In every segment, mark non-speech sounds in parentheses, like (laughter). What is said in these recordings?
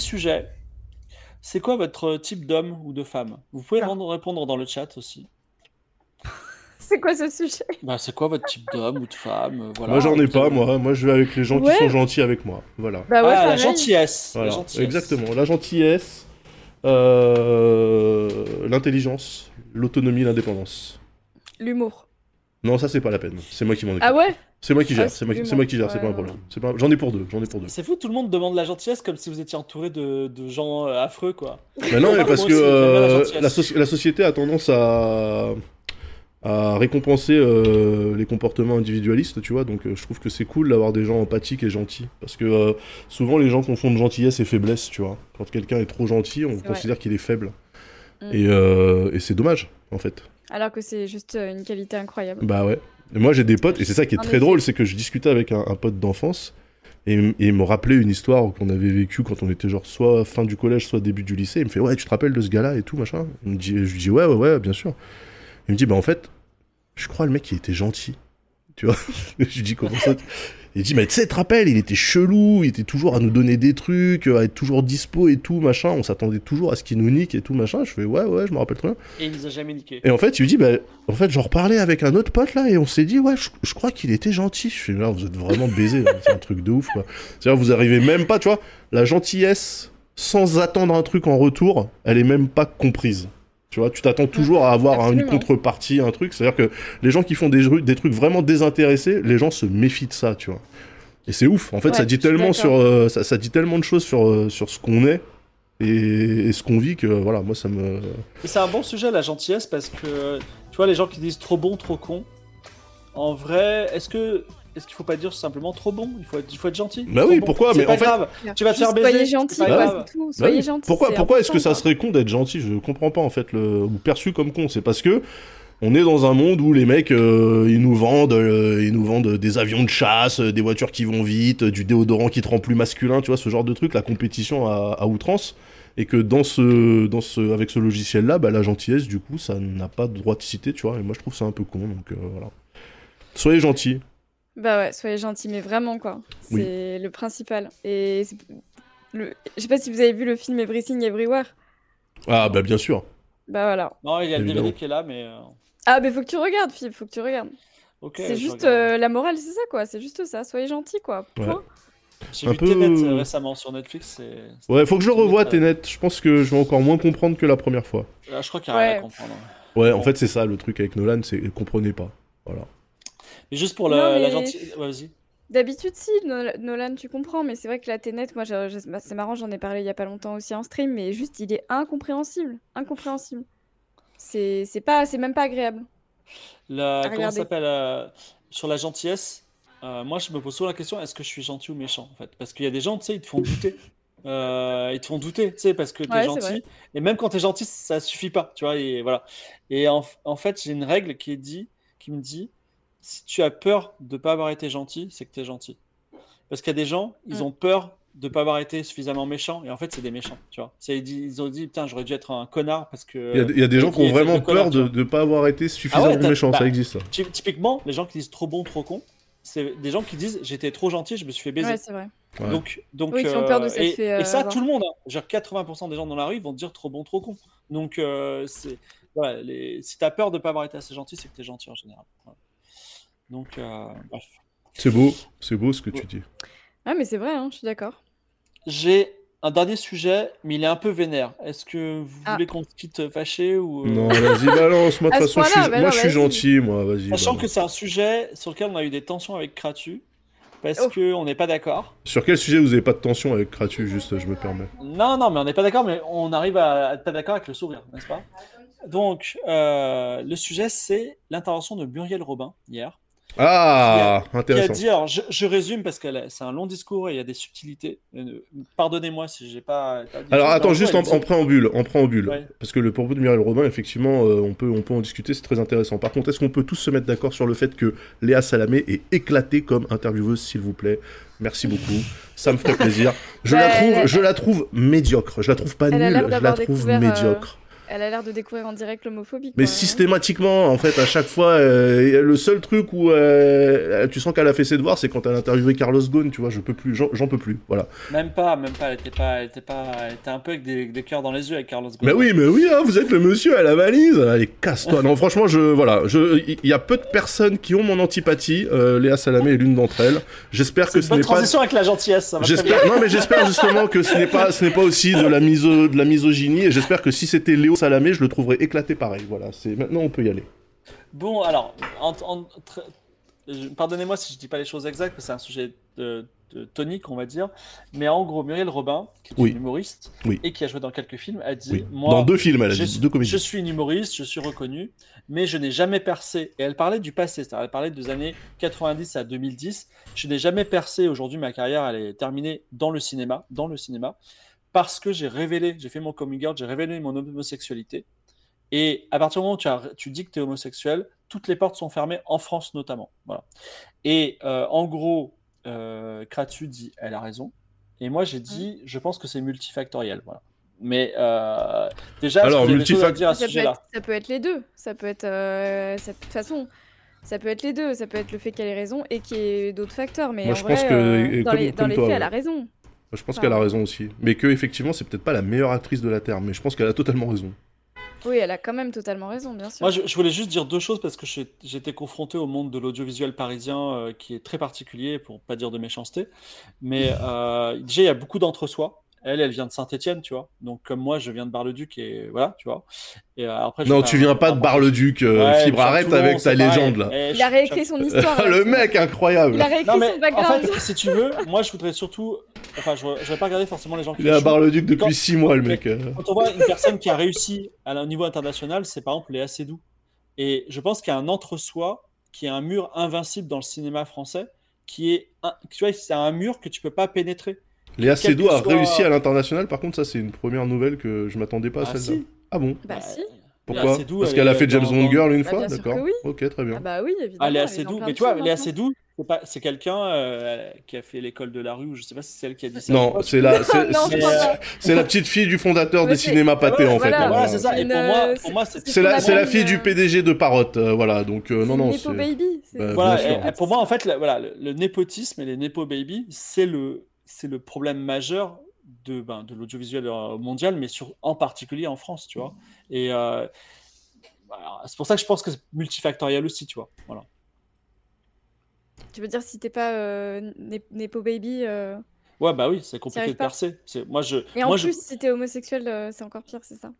sujet. C'est quoi votre type d'homme ou de femme? Vous pouvez répondre dans le chat aussi. (laughs) C'est quoi ce sujet? Bah, C'est quoi votre type d'homme ou de femme? Euh, voilà, Moi, j'en ai pas, moi. Moi, je vais avec les gens qui sont gentils avec moi. Voilà. Bah ah, la gentillesse. la gentillesse. Exactement. La gentillesse, euh, l'intelligence, l'autonomie, l'indépendance. L'humour. Non, ça, c'est pas la peine. C'est moi qui m'en occupe. Ah ouais? C'est moi qui gère, c'est moi, qui gère, c'est pas un problème. Pas... J'en ai pour deux, j'en ai pour deux. C'est fou, tout le monde demande la gentillesse comme si vous étiez entouré de, de gens euh, affreux, quoi. (laughs) Mais non, mais parce que euh, la, la, société a tendance à, à récompenser euh, les comportements individualistes, tu vois. Donc je trouve que c'est cool d'avoir des gens empathiques et gentils. Parce que souvent les gens confondent gentillesse et faiblesse, tu vois. Quand quelqu'un est trop gentil, on considère qu'il est faible. Mm. Et, et c'est dommage, en fait. Alors que c'est juste une qualité incroyable. Bah ouais moi, j'ai des potes, et c'est ça qui est très drôle, c'est que je discutais avec un, pote d'enfance, et, il me rappelait une histoire qu'on avait vécue quand on était genre soit fin du collège, soit début du lycée. Il me fait Ouais, tu te rappelles de ce gars-là et tout, machin? Me dit, Je lui dis Ouais, ouais, ouais, bien sûr. Il me dit Bah, en fait, je crois le mec, il était gentil. Tu vois? (laughs) Je lui dis Comment ça? Il dit, mais tu sais, te rappelles, il était chelou, il était toujours à nous donner des trucs, à être toujours dispo et tout, machin. On s'attendait toujours à ce qu'il nous nique et tout, machin. Je fais, ouais, ouais, je me rappelle très bien. Et il nous a jamais niqué. Et en fait, il lui dit, bah, en fait, j'en reparlais avec un autre pote là, et on s'est dit, ouais, je, crois qu'il était gentil. Je fais, là, vous êtes vraiment baisé, c'est un truc de ouf, quoi. C'est-à-dire, vous arrivez même pas, tu vois, la gentillesse, sans attendre un truc en retour, elle est même pas comprise. Tu vois, tu t'attends toujours à avoir une contrepartie, un truc. C'est-à-dire que les gens qui font des, des, trucs vraiment désintéressés, les gens se méfient de ça, tu vois. Et c'est ouf. En fait, ça dit tellement sur, euh, ça, dit tellement de choses sur, euh, sur ce qu'on est et, ce qu'on vit que voilà, moi ça me. C'est un bon sujet la gentillesse parce que tu vois les gens qui disent trop bon, trop con. En vrai, est-ce que est-ce qu'il faut pas dire simplement trop bon? Il faut, être, il faut être gentil. Bah oui, pourquoi? Mais en fait, grave. tu vas te faire baiser. Soyez gentil, quoi, tout. Soyez bah gentil. Pourquoi, pourquoi est-ce que ça serait con d'être gentil? Je comprends pas en fait le ou perçu comme con. C'est parce que on est dans un monde où les mecs euh, ils nous vendent euh, ils nous vendent des avions de chasse, euh, des voitures qui vont vite, du déodorant qui te rend plus masculin, tu vois ce genre de truc, la compétition à, outrance et que dans ce dans ce avec ce logiciel là, bah, la gentillesse du coup ça n'a pas de droit de citer, tu vois et moi je trouve ça un peu con donc voilà. Soyez gentils. Bah ouais, soyez gentils mais vraiment quoi. C'est le principal et le... je sais pas si vous avez vu le film Everything Everywhere. Ah bah bien sûr. Bah voilà. Non, il y a le DVD qui est là mais ah, mais faut que tu regardes, Philippe, faut que tu regardes. c'est juste euh, la morale, c'est ça quoi, c'est juste ça, soyez gentil quoi. J'ai vu peu... Tenet euh, récemment sur Netflix. Ouais, faut que je revoie Tenet, je pense que je vais encore moins comprendre que la première fois. Ah, je crois qu'il y a rien à comprendre. Ouais, en fait, c'est ça le truc avec Nolan, c'est comprenez pas. Voilà. Mais juste pour la, la gentille. vas-y. D'habitude, si, Nolan, tu comprends, mais c'est vrai que la Tenet, moi, bah, c'est marrant, j'en ai parlé il y a pas longtemps aussi en stream, mais juste, il est incompréhensible. Incompréhensible. C'est pas, c'est même pas agréable. La, comment s'appelle euh, sur la gentillesse euh, Moi, je me pose souvent la question est-ce que je suis gentil ou méchant en fait? Parce qu'il y a des gens, tu sais, ils te font douter. Euh, ils te font douter, tu sais, parce que tu es gentil. Et même quand tu es gentil, ça suffit pas, tu vois. Et voilà. Et en, en fait, j'ai une règle qui est dit, qui me dit si tu as peur de pas avoir été gentil, c'est que tu es gentil. Parce qu'il y a des gens, ils mm. ont peur de pas avoir été suffisamment méchant et en fait c'est des méchants tu vois. Ils ont dit putain j'aurais dû être un connard parce que il y a, des gens qui ont vraiment peur de ne pas avoir été suffisamment ah méchant ça bah, existe typiquement les gens qui disent trop bon trop con c'est des gens qui disent j'étais trop gentil je me suis fait baiser. Ouais, c'est vrai. Donc donc oui, ont peur de euh, et, et, ça tout le monde hein. genre 80% des gens dans la rue vont dire trop bon trop con. Donc euh, c'est voilà, les... si t'as peur de pas avoir été assez gentil c'est que t'es gentil en général donc euh, bref c'est beau c'est beau ce que tu dis ah, mais c'est vrai, hein, je suis d'accord. J'ai un dernier sujet, mais il est un peu vénère. Est-ce que vous ah. voulez qu'on se quitte fâché ou... Euh? Non, vas-y, balance. Moi, de toute façon, je suis, moi, je suis gentil, moi, vas-y. Sachant que c'est un sujet sur lequel on a eu des tensions avec Kratu, parce oh. qu'on n'est pas d'accord. Sur quel sujet vous n'avez pas de tension avec Kratu, juste, je me permets? Non, non, mais on n'est pas d'accord, mais on arrive à être pas d'accord avec le sourire, n'est-ce pas? Donc, euh, le sujet, c'est l'intervention de Muriel Robin, hier. Ah, intéressant. Qui a dit, je, résume parce que c'est un long discours et il y a des subtilités. Euh, pardonnez-moi si j'ai pas. Alors attends, juste en, préambule, en préambule, parce que le propos de Muriel Robin, effectivement, euh, on peut, on peut en discuter, c'est très intéressant. Par contre, est-ce qu'on peut tous se mettre d'accord sur le fait que Léa Salamé est éclatée comme intervieweuse, s'il vous plaît? Merci beaucoup, ça me ferait plaisir. Je la trouve, je la trouve médiocre. Je la trouve pas nulle, je la trouve euh, médiocre. Elle a l'air de découvrir en direct l'homophobie. Mais systématiquement, en fait, à chaque fois, euh, le seul truc où euh, tu sens qu'elle a fait ses devoirs, c'est quand elle a interviewé Carlos Ghosn, tu vois, je peux plus, j'en peux plus, voilà. Même pas, même pas, elle était pas, elle était pas, elle était un peu avec des, des cœurs dans les yeux avec Carlos Ghosn. Mais oui, mais oui, hein, vous êtes le monsieur à la valise, allez, casse-toi. non, franchement, je, voilà, je, il y a peu de personnes qui ont mon antipathie, euh, Léa Salamé est l'une d'entre elles. J'espère que ce n'est pas... transition avec la gentillesse, J'espère, non, mais j'espère justement que ce n'est pas, ce n'est pas aussi de la, miso... de la misogynie, et j'espère que si c'était Léo Salamé, je le trouverais éclaté pareil. Voilà, c'est maintenant on peut y aller. Bon, alors, pardonnez-moi si je dis pas les choses exactes, c'est un sujet de, tonique, on va dire. Mais en gros, Muriel Robin, qui est une humoriste et qui a joué dans quelques films, a dit Moi, dans deux films, elle a dit, deux comédies. Je suis une humoriste, je suis reconnue, mais je n'ai jamais percé. Et elle parlait du passé, c'est-à-dire elle parlait des années 90 à 2010. Je n'ai jamais percé. Aujourd'hui, ma carrière, elle est terminée dans le cinéma, dans le cinéma, parce que j'ai révélé, j'ai fait mon coming out, j'ai révélé mon homosexualité. Et à partir du moment où tu, tu dis que tu es homosexuel, toutes les portes sont fermées, en France notamment. Voilà. Et euh, en gros, euh, Kratu dit elle a raison. Et moi, j'ai dit, je pense que c'est multifactoriel. Voilà. Mais euh, déjà, Alors, multifactoriel, ça, ça, peut être les deux. Ça peut être. Euh, de toute façon. Ça peut être les deux, ça peut être le fait qu'elle ait raison et qu'il y ait d'autres facteurs. Mais moi, en je vrai, pense que, dans, les, dans les faits, elle a raison. Je pense qu'elle a raison aussi. Mais que, effectivement, c'est peut-être pas la meilleure actrice de la Terre, mais je pense qu'elle a totalement raison. Oui, elle a quand même totalement raison, bien sûr. Moi, je, voulais juste dire deux choses parce que j'étais confronté au monde de l'audiovisuel parisien euh, qui est très particulier, pour pas dire de méchanceté. Mais euh, déjà, il y a beaucoup d'entre-soi. Elle, elle vient de Saint-Etienne, tu vois. Donc, comme moi, je viens de Bar-le-Duc et voilà, tu vois. Et euh, après, non, tu viens pas de Bar-le-Duc, euh, Fibre, arrête avec ta légende là. il a réécrit son histoire. le mec, incroyable. Il a réécrit son background. En fait, si tu veux, moi, je voudrais surtout. Enfin, je, je vais pas regarder forcément les gens qui. Il est à Bar-le-Duc depuis 6 mois, le mec. Quand on voit une personne qui a réussi à un niveau international, c'est par exemple Léa Seydoux. Et je pense qu'il y a un entre-soi qui est un mur invincible dans le cinéma français, qui est, tu vois, c'est un mur que tu peux pas pénétrer. Léa Seydoux a réussi à l'international, par contre, ça c'est une première nouvelle que je m'attendais pas à ah, celle-là. Ah bon Bah si. Pourquoi Parce qu'elle a fait James Bond Girl une bah, fois, d'accord oui. Ok, très bien. Ah bah oui, évidemment. Ah, Léa Seydoux, mais tu vois, Léa Seydoux, c'est quelqu'un euh, qui a fait l'école de la rue, ou je sais pas si c'est elle qui a dit ça. Non, c'est la, (laughs) c'est la petite fille du fondateur des cinémas pâtés en fait. Voilà, c'est ça. Et pour moi, pour moi c'est la, la fille du PDG de Parotte, euh, voilà. Donc euh, non, non. Nepo baby. Bah, voilà, pour moi, en fait, voilà, le népotisme et les nepo baby, c'est le, c'est le problème majeur de, ben, de l'audiovisuel euh, mondial, mais sur, en particulier en France, tu vois. Et euh, c'est pour ça que je pense que c'est multifactoriel aussi, tu vois. Voilà. Tu veux dire si t'es pas euh, Nepo Baby Ouais, bah oui, c'est compliqué de percer. Moi, je, et en moi, plus, si t'es homosexuel, c'est encore pire, c'est ça?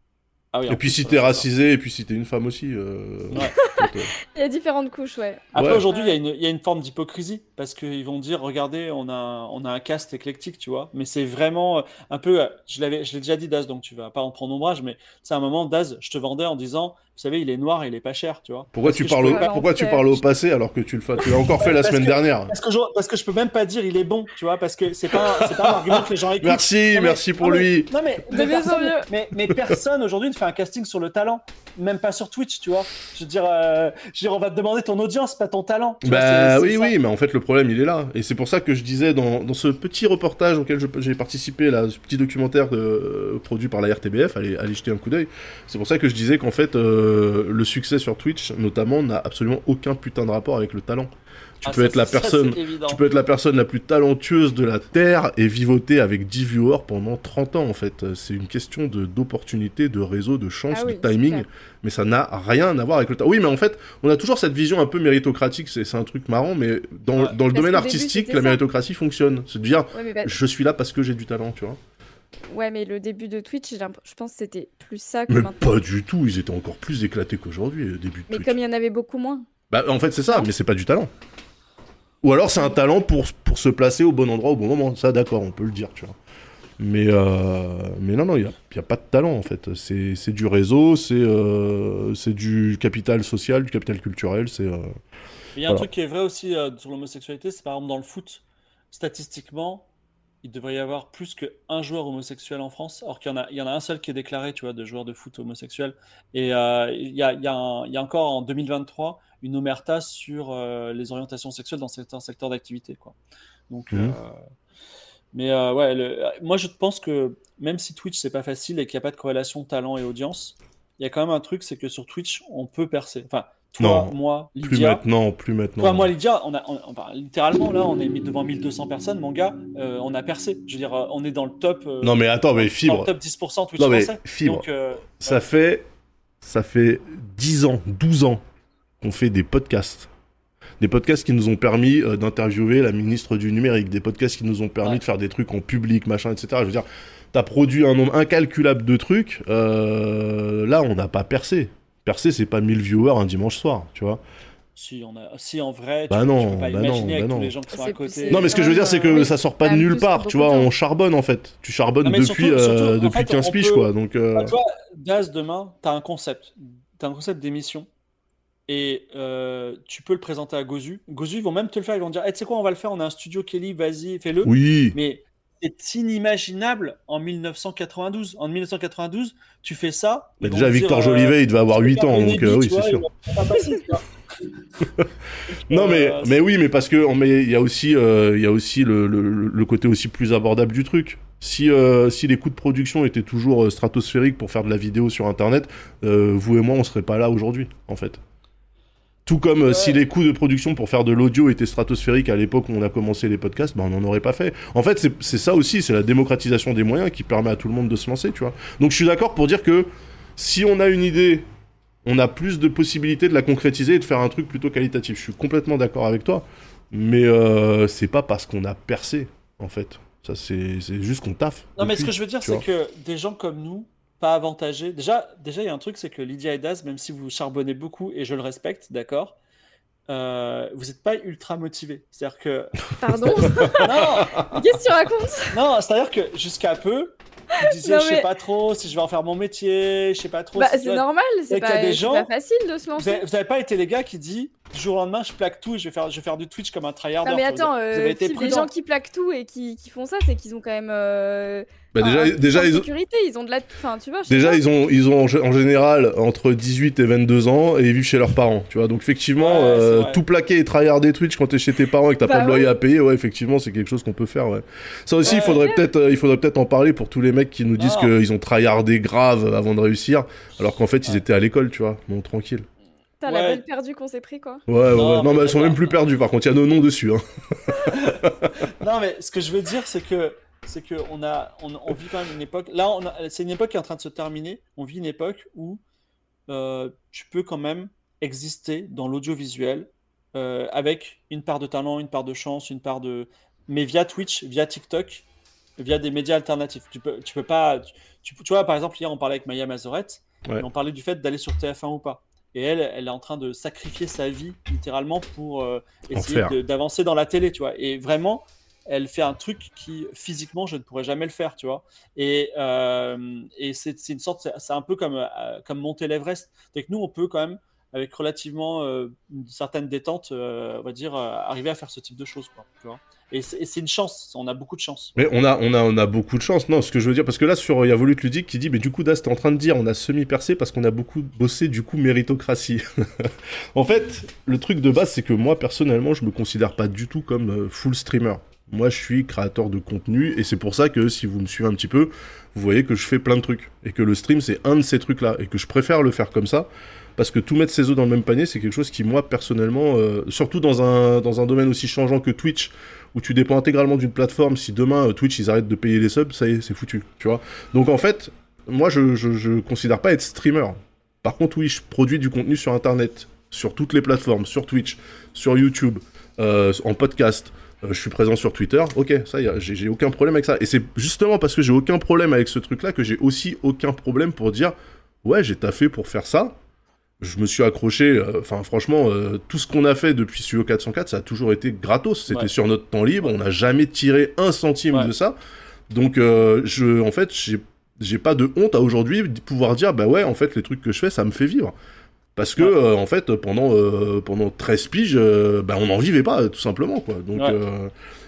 Ah et puis si t'es racisé, et puis si t'es une femme aussi. Euh, (laughs) il y a différentes couches, ouais. Après, aujourd'hui, il y, y, a une forme d'hypocrisie, parce qu'ils vont dire, regardez, on a, on a un cast éclectique, tu vois. Mais c'est vraiment euh, un peu, euh, je l'ai déjà dit, Daz, donc tu vas pas en prendre ombrage, mais c'est un moment, Daz, je te vendais en disant, vous savez, il est noir et il est pas cher, tu vois. Pourquoi tu parles, au, pourquoi tu parles au passé alors que tu le fais, tu l'as encore fait la semaine dernière? parce que, je, parce que je peux même pas dire il est bon, tu vois, parce que c'est pas, pas un argument que les gens écoutent. Merci, merci pour lui. non mais, mais, personne, mais, personne aujourd'hui ne un casting sur le talent, même pas sur Twitch, tu vois. Je veux dire, euh, je veux dire on va te demander ton audience, pas ton talent. bah oui, oui, mais en fait le problème il est là, et c'est pour ça que je disais dans, dans ce petit reportage auquel j'ai participé, là, ce petit documentaire de, euh, produit par la RTBF, allez, allez jeter un coup d'œil. C'est pour ça que je disais qu'en fait euh, le succès sur Twitch, notamment, n'a absolument aucun putain de rapport avec le talent. Tu ah, peux être la personne, tu peux être la personne la plus talentueuse de la terre et vivoter avec 10 viewers pendant 30 ans en fait. C'est une question de d'opportunité, de réseau, de chance, ah de timing, mais ça n'a rien à voir avec le talent. Oui, mais en fait, on a toujours cette vision un peu méritocratique. C'est un truc marrant, mais dans, dans le domaine artistique, la méritocratie fonctionne. C'est de dire, bah je suis là parce que j'ai du talent, tu vois. Ouais, mais le début de Twitch, je pense que c'était plus ça que mais pas du tout, ils étaient encore plus éclatés qu'aujourd'hui, le début de Mais comme il y en avait beaucoup moins. Bah, en fait, c'est ça, mais c'est pas du talent. Ou alors, c'est un talent pour, pour se placer au bon endroit au bon moment. Ça, d'accord, on peut le dire, tu vois. Mais, euh, mais non, non, il n'y a, a, pas de talent, en fait. C'est du réseau, c'est euh, du capital social, du capital culturel, c'est... Euh, il y a un truc qui est vrai aussi sur l'homosexualité, c'est par exemple dans le foot, statistiquement, il devrait y avoir plus qu'un joueur homosexuel en France, or qu'il y en a, il y en a un seul qui est déclaré, tu vois, de joueur de foot homosexuel. Et euh, il, y a, il, y a il, y a, encore en 2023 une omerta sur euh, les orientations sexuelles dans certains secteurs d'activité, quoi. Donc, mmh. euh, mais ouais, moi je pense que même si Twitch c'est pas facile et qu'il n'y a pas de corrélation talent et audience, il y a quand même un truc, c'est que sur Twitch, on peut percer. Enfin, toi, moi, Lydia. Plus maintenant, plus maintenant. Toi, moi, Lydia, on a, littéralement, là, on est mis devant 1200 personnes, mon gars, euh, on a percé. Je veux dire, euh, on est dans le top. Euh, non, mais attends, mais Fibre. top 10% Twitch non, mais Fibre. ça, fait, ça fait 10 ans, 12 ans qu'on fait des podcasts. Des podcasts qui nous ont permis d'interviewer la ministre du numérique, des podcasts qui nous ont permis de faire des trucs en public, machin, etc. Je veux dire, t'as produit un nombre incalculable de trucs. là, on n'a pas percé percer, c'est pas 1000 viewers un dimanche soir, tu vois. Si, on a... si en vrai, tu, bah non, peux pas bah imaginer non, avec tous les gens qui sont à côté. Non, mais ce que je veux dire, c'est que ça sort pas de nulle part, tu vois, on charbonne en fait. Tu charbonnes depuis, euh, depuis 15 piges, quoi. Donc, euh... bah, tu vois, Daz, demain, t'as un concept. T'as un concept d'émission. Et euh, tu peux le présenter à Gozu. Gozu, ils vont même te le faire. Ils vont dire hey, Tu sais quoi, on va le faire. On a un studio Kelly, vas-y, fais-le. Oui. Mais c'est inimaginable en 1992. En 1992, tu fais ça. Mais déjà, Victor euh, Jolivet, il devait avoir 8 ans, donc euh, oui, c'est sûr. (laughs) non, mais, euh, mais oui, mais parce que il y a aussi, il y a aussi le, le, côté aussi plus abordable du truc. Si, si les coûts de production étaient toujours stratosphériques pour faire de la vidéo sur Internet, vous et moi, on serait pas là aujourd'hui, en fait. Tout comme euh, si les coûts de production pour faire de l'audio étaient stratosphériques à l'époque où on a commencé les podcasts, ben on n'en aurait pas fait. En fait, c'est ça aussi, c'est la démocratisation des moyens qui permet à tout le monde de se lancer, tu vois. Donc je suis d'accord pour dire que si on a une idée, on a plus de possibilités de la concrétiser et de faire un truc plutôt qualitatif. Je suis complètement d'accord avec toi, mais euh, c'est pas parce qu'on a percé, en fait. Ça, c'est juste qu'on taffe. Non, mais ce que je veux dire, c'est que des gens comme nous, pas avantagé. Déjà, déjà, il y a un truc, c'est que Lydia et Daz, même si vous charbonnez beaucoup et je le respecte, d'accord, euh, vous n'êtes pas ultra motivé. C'est-à-dire que. (laughs) Pardon (laughs) Non (laughs) Qu'est-ce que tu racontes? Non, c'est-à-dire que jusqu'à peu, vous disiez, je sais pas trop si je vais en faire mon métier, je sais pas trop. Bah, c'est normal, c'est pas, pas, facile de se lancer. Vous n'avez pas été les gars qui disent, du jour au lendemain, je plaque tout et je vais faire, je vais faire du Twitch comme un tryhard. Non, mais attends, vous avez, euh, les gens qui plaquent tout et qui, qui font ça, c'est qu'ils ont quand même. Euh, bah déjà, déjà ils ont... ils ont de la, enfin, tu vois. Déjà, ils ont, ils ont en général entre 18 et 22 ans et ils vivent chez leurs parents, tu vois. Donc effectivement, euh, tout plaquer et tryharder Twitch quand t'es chez tes parents et que t'as bah pas de loyer à payer, ouais, effectivement, c'est quelque chose qu'on peut faire, ouais. Ça aussi, il faudrait peut-être, euh, il faudrait peut-être en parler pour tous les mecs qui nous disent qu'ils ont tryhardé grave avant de réussir, alors qu'en fait, ils étaient à l'école, tu vois. Bon, tranquille. T'as la belle perdue qu'on s'est pris, quoi. Ouais, ouais, non, non mais elles sont même plus perdues, par contre, il y a nos noms dessus. Hein. (laughs) non, mais ce que je veux dire, c'est que c'est qu'on a, on, vit quand même une époque. Là, c'est une époque qui est en train de se terminer. On vit une époque où euh, tu peux quand même exister dans l'audiovisuel euh, avec une part de talent, une part de chance, une part de. Mais via Twitch, via TikTok, via des médias alternatifs. Tu peux, tu peux pas. Tu, vois, par exemple, hier, on parlait avec Maya Mazorette. on parlait du fait d'aller sur TF1 ou pas. Et elle, elle est en train de sacrifier sa vie littéralement pour euh, essayer d'avancer dans la télé, tu vois. Et vraiment, elle fait un truc qui physiquement je ne pourrais jamais le faire, tu vois. Et, euh, et c'est une sorte, c'est un peu comme, euh, comme monter l'Everest. Que nous, on peut quand même, avec relativement euh, une certaine détente, on va dire, arriver à faire ce type de choses, quoi, tu vois. Et c'est une chance, on a beaucoup de chance. Mais on a, on a, on a beaucoup de chance, non, ce que je veux dire, parce que là, sur, il y a Volute Ludique qui dit, mais du coup, Das, t'es en train de dire, on a semi-percé parce qu'on a beaucoup bossé, du coup, méritocratie. (laughs) en fait, le truc de base, c'est que moi, personnellement, je me considère pas du tout comme full streamer. Moi, je suis créateur de contenu et c'est pour ça que si vous me suivez un petit peu, vous voyez que je fais plein de trucs et que le stream c'est un de ces trucs-là et que je préfère le faire comme ça parce que tout mettre ses œufs dans le même panier, c'est quelque chose qui moi personnellement, euh, surtout dans un dans un domaine aussi changeant que Twitch où tu dépends intégralement d'une plateforme, si demain euh, Twitch ils arrêtent de payer les subs, ça y est, c'est foutu, tu vois. Donc en fait, moi je, je considère pas être streamer. Par contre, oui, je produis du contenu sur internet, sur toutes les plateformes, sur Twitch, sur YouTube, euh, en podcast. Euh, je suis présent sur Twitter, ok, ça j'ai aucun problème avec ça. Et c'est justement parce que j'ai aucun problème avec ce truc-là que j'ai aussi aucun problème pour dire, ouais, j'ai taffé pour faire ça. Je me suis accroché, euh, enfin franchement, euh, tout ce qu'on a fait depuis Studio 404, ça a toujours été gratos. C'était sur notre temps libre, on n'a jamais tiré un centime de ça. Donc, je, en fait, j'ai pas de honte à aujourd'hui de pouvoir dire, bah ouais, en fait, les trucs que je fais, ça me fait vivre. Parce que, euh, en fait, pendant, euh, pendant 13 piges, euh, bah, on n'en vivait pas, tout simplement. Quoi. Donc,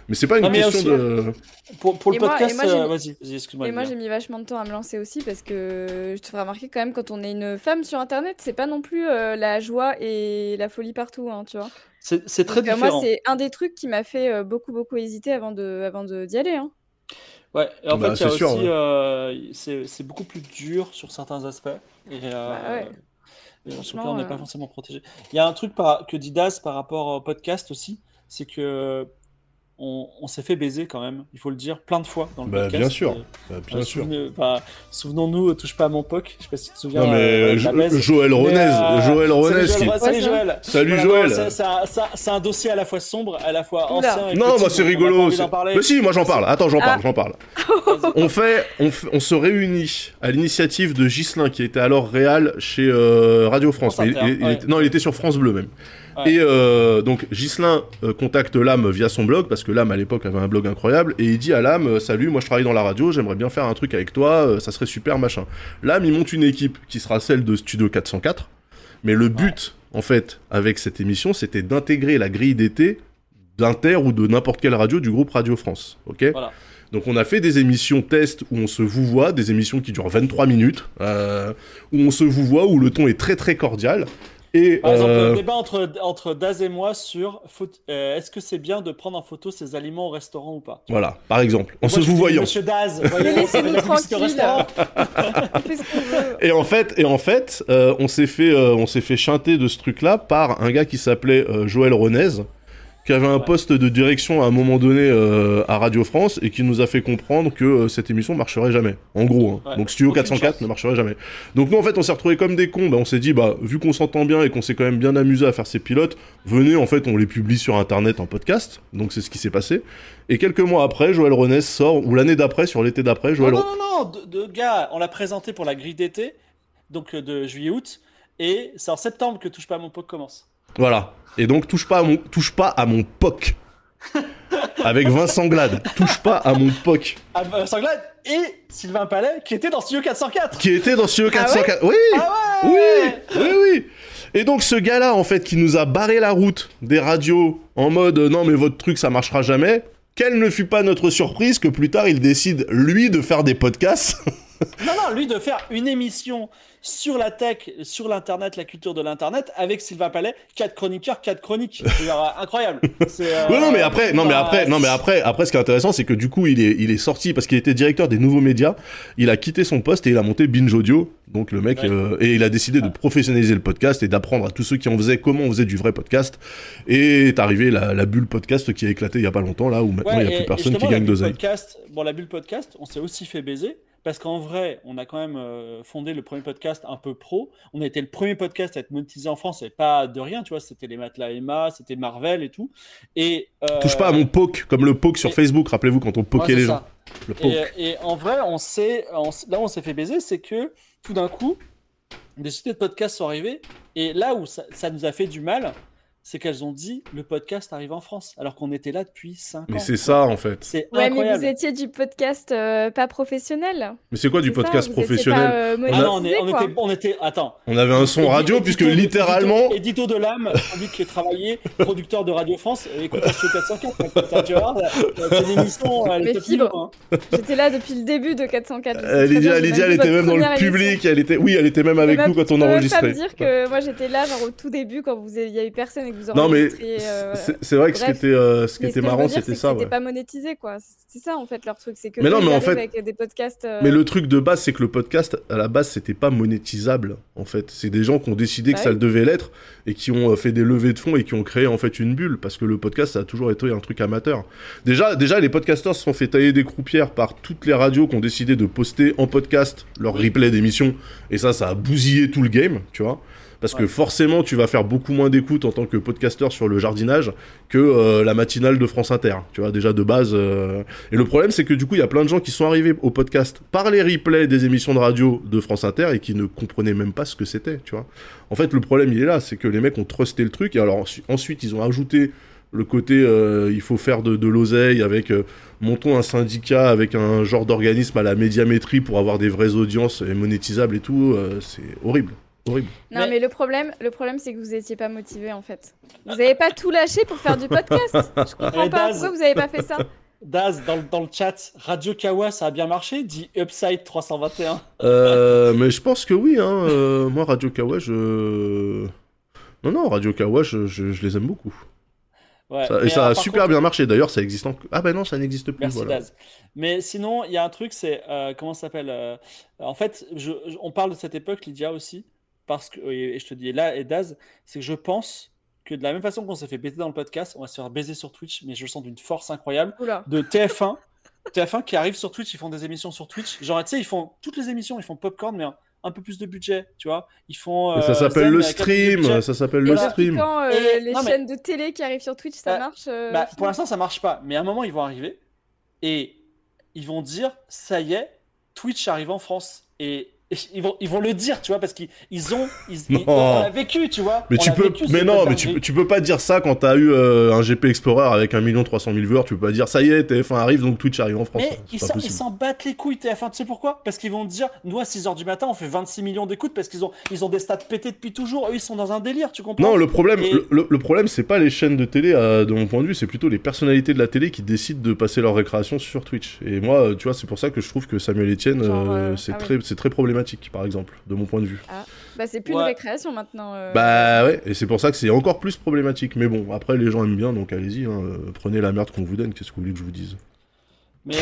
mais c'est pas une question de. Pour, pour le podcast, vas-y, excuse-moi. Et moi, j'ai mis vachement de temps à me lancer aussi parce que je te ferai remarquer quand même, quand on est une femme sur Internet, c'est pas non plus la joie et la folie partout, hein, tu vois. C'est très différent. moi, c'est un des trucs qui m'a fait beaucoup, beaucoup hésiter avant d'y avant de, d'y aller. Hein. Ouais, et en bah, fait, a aussi, euh, c'est beaucoup plus dur sur certains aspects. Et, euh, bah ouais. et on n'est pas forcément protégé. Il y a un truc par, que dit Daz par rapport au podcast aussi, c'est que on, s'est fait baiser quand même, il faut le dire, plein de fois dans le bah, podcast. Bien sûr, bah, bien euh, sûr. Souvenons-nous, touche pas à mon POC, je sais pas si tu te souviens. Non, mais euh, Joël Ronez, euh, Joël Ronez. Salut, Joël. Salut Joël. C'est un dossier à la fois sombre, à la fois ancien. non, moi c'est rigolo. Mais si, moi j'en parle. Attends, j'en parle, ah. j'en parle. (laughs) on fait, on, se réunit à l'initiative de Gislin qui était alors réal chez Radio France. non, il était sur France Bleu même. Et euh, donc Gislin euh, contacte Lame via son blog, parce que Lame à l'époque avait un blog incroyable, et il dit à Lame, euh, salut, moi je travaille dans la radio, j'aimerais bien faire un truc avec toi, ça serait super, machin. Lame, il monte une équipe qui sera celle de Studio 404, mais le but, en fait, avec cette émission, c'était d'intégrer la grille d'été d'Inter ou de n'importe quelle radio du groupe Radio France, ok? Voilà. Donc on a fait des émissions test où on se vous voit, des émissions qui durent 23 minutes, où on se vous voit, où le ton est très très cordial. Et, Par exemple, euh, le débat entre, entre Daz et moi sur euh, est-ce que c'est bien de prendre en photo ses aliments au restaurant ou pas Voilà, par exemple, en se vous voyant. Monsieur Daz, voyez, on restaurant. (laughs) et en fait, et en fait euh, on s'est fait, on s'est fait chanter de ce truc-là par un gars qui s'appelait Joël Renez qui avait un poste de direction à un moment donné euh, à Radio France et qui nous a fait comprendre que euh, cette émission marcherait jamais. En gros, hein. donc Studio 404 ne marcherait jamais. Donc nous en fait on s'est retrouvés comme des cons. Bah, on s'est dit bah vu qu'on s'entend bien et qu'on s'est quand même bien amusé à faire ces pilotes, venez en fait on les publie sur internet en podcast. Donc c'est ce qui s'est passé. Et quelques mois après, Joël Renès sort ou l'année d'après sur l'été d'après, Joël. Non non non, non de, gars, on l'a présenté pour la grille d'été, donc euh, de juillet août, et c'est en septembre que touche pas à mon pot commence. Voilà. Et donc, touche pas à mon, touche pas à mon POC. Avec Vincent Glade. Touche pas à mon POC. À Vincent Glade et Sylvain Palais, qui était dans Studio 404. Qui était dans Studio 404. Ah oui ah Oui Oui, oui Et donc, ce gars-là, en fait, qui nous a barré la route des radios en mode non, mais votre truc, ça marchera jamais. Quelle ne fut pas notre surprise que plus tard, il décide, lui, de faire des podcasts. (laughs) (laughs) non, non, lui, de faire une émission sur la tech, sur l'internet, la culture de l'internet, avec Sylvain Palais, quatre chroniqueurs, quatre chroniques. C'est incroyable. Euh, oui, non, mais après, non, mais après, non, mais après, après, ce qui est intéressant, c'est que du coup, il est, il est sorti parce qu'il était directeur des nouveaux médias. Il a quitté son poste et il a monté Binge Audio. Donc le mec, euh, et il a décidé de professionnaliser le podcast et d'apprendre à tous ceux qui en faisaient comment on faisait du vrai podcast. Et est arrivé la, bulle podcast qui a éclaté il y a pas longtemps là où maintenant il n'y a plus personne qui gagne d'oseille. Bon, la bulle podcast, on s'est aussi fait baiser parce qu'en vrai, on a quand même euh, fondé le premier podcast un peu pro. On a été le premier podcast à être monétisé en France, et pas de rien, tu vois. C'était les matelas Emma, c'était Marvel et tout. Et euh, touche pas à mon poke, comme le poke sur Facebook. Rappelez-vous quand on pokait les gens. Le et, en vrai, on s'est, là où on s'est fait baiser, c'est que tout d'un coup, des sociétés de podcasts sont arrivées, et là où ça nous a fait du mal, c'est qu'elles ont dit le podcast arrive en France, alors qu'on était là depuis 5 ans. Mais c'est ça en fait. C'est ouais, mais vous étiez du podcast euh, pas professionnel. Mais c'est quoi du podcast professionnel euh, ah non, on, était, on, était, Attends. On avait un son radio puisque littéralement. Édito, de l'âme, lui qui a travaillé, producteur de Radio France, écoute Studio 404. C'est l'émission. Mais fibre. Hein. J'étais là depuis le début de 404. Euh, Lydia, Lydia elle était même dans le public. Elle était, oui, elle était même avec nous quand on enregistrait. Je peux pas dire que moi j'étais là genre au tout début quand vous il y avait personne non, mais euh, c'est vrai que ce qui était, euh, ce qui était marrant, c'était ça. C'était pas monétisé, quoi. C'est ça, en fait, leur truc. C'est que mais non, mais en fait, avec des podcasts. Euh, mais le truc de base, c'est que le podcast, à la base, c'était pas monétisable, en fait. C'est des gens qui ont décidé que ça le devait l'être et qui ont fait des levées de fonds et qui ont créé, en fait, une bulle. Parce que le podcast, ça a toujours été un truc amateur. Déjà, déjà les podcasters se sont fait tailler des croupières par toutes les radios qui ont décidé de poster en podcast leur replay d'émissions. Et ça, ça a bousillé tout le game, tu vois parce que forcément tu vas faire beaucoup moins d'écoute en tant que podcasteur sur le jardinage que euh, la matinale de France Inter, tu vois déjà de base. Euh. Et le problème c'est que du coup il y a plein de gens qui sont arrivés au podcast par les replays des émissions de radio de France Inter et qui ne comprenaient même pas ce que c'était, tu vois. En fait le problème il est là, c'est que les mecs ont trusté le truc et alors ensuite ils ont ajouté le côté euh, il faut faire de, de l'oseille avec montons un syndicat avec un genre d'organisme à la médiamétrie pour avoir des vraies audiences et monétisables et tout, c'est horrible. Horrible. Non, mais... le problème, le problème c'est que vous n'étiez pas motivé en fait. Vous n'avez pas tout lâché pour faire du podcast. Je comprends pas. Pourquoi vous n'avez pas fait ça Daz, dans, dans, le chat, Radio Kawa, ça a bien marché Dit Upside 321. Euh, mais je pense que oui. Hein. Euh, moi, Radio Kawa, je. Non, non, Radio Kawa, je, je, les aime beaucoup. et ça a super bien marché. D'ailleurs, ça existe encore. Ah ben non, ça n'existe plus. Merci Daz. Mais sinon, il y a un truc, c'est euh, comment ça s'appelle euh, En fait, je, on parle de cette époque, Lydia aussi, parce que et je te dis là et Daz, c'est que je pense que de la même façon qu'on s'est fait baiser dans le podcast, on va se faire baiser sur Twitch, mais je le sens d'une force incroyable de TF1. (laughs) TF1 qui arrive sur Twitch, ils font des émissions sur Twitch. Genre, tu sais, ils font toutes les émissions, ils font Popcorn, mais un peu plus de budget, tu vois. Ils font. ça s'appelle le stream, ça s'appelle le stream. Quand euh, les chaînes de télé qui arrivent sur Twitch, ça bah, marche euh, bah, Pour l'instant, ça marche pas. Mais à un moment, ils vont arriver et ils vont dire ça y est, Twitch arrive en France. Et ils vont, ils vont le dire, tu vois, parce qu'ils ont, ils, (laughs) on vécu, tu vois. Mais tu peux, mais non, mais tu, tu, peux pas dire ça quand t'as eu euh, un GP Explorer avec 1 million 300 000 viewers. Tu peux pas dire ça y est, TF1 arrive, donc Twitch arrive en France. Mais ils s'en battent les couilles TF1. Tu sais pourquoi? Parce qu'ils vont dire, nous à 6 h du matin, on fait 26 millions d'écoutes parce qu'ils ont, ils ont des stats pétés depuis toujours. Eux, ils sont dans un délire, tu comprends? Non, le problème, le, problème, c'est pas les chaînes de télé, euh, de mon point de vue, c'est plutôt les personnalités de la télé qui décident de passer leur récréation sur Twitch. Et moi, tu vois, c'est pour ça que je trouve que Samuel Etienne, euh, c'est ah très, c'est très problématique, par exemple de mon point de vue. Ah. Bah, c'est plus une récréation maintenant. Euh. Bah ouais, et c'est pour ça que c'est encore plus problématique. Mais bon, après, les gens aiment bien, donc allez-y, hein, prenez la merde qu'on vous donne, qu'est-ce que vous voulez que je vous dise? Mais,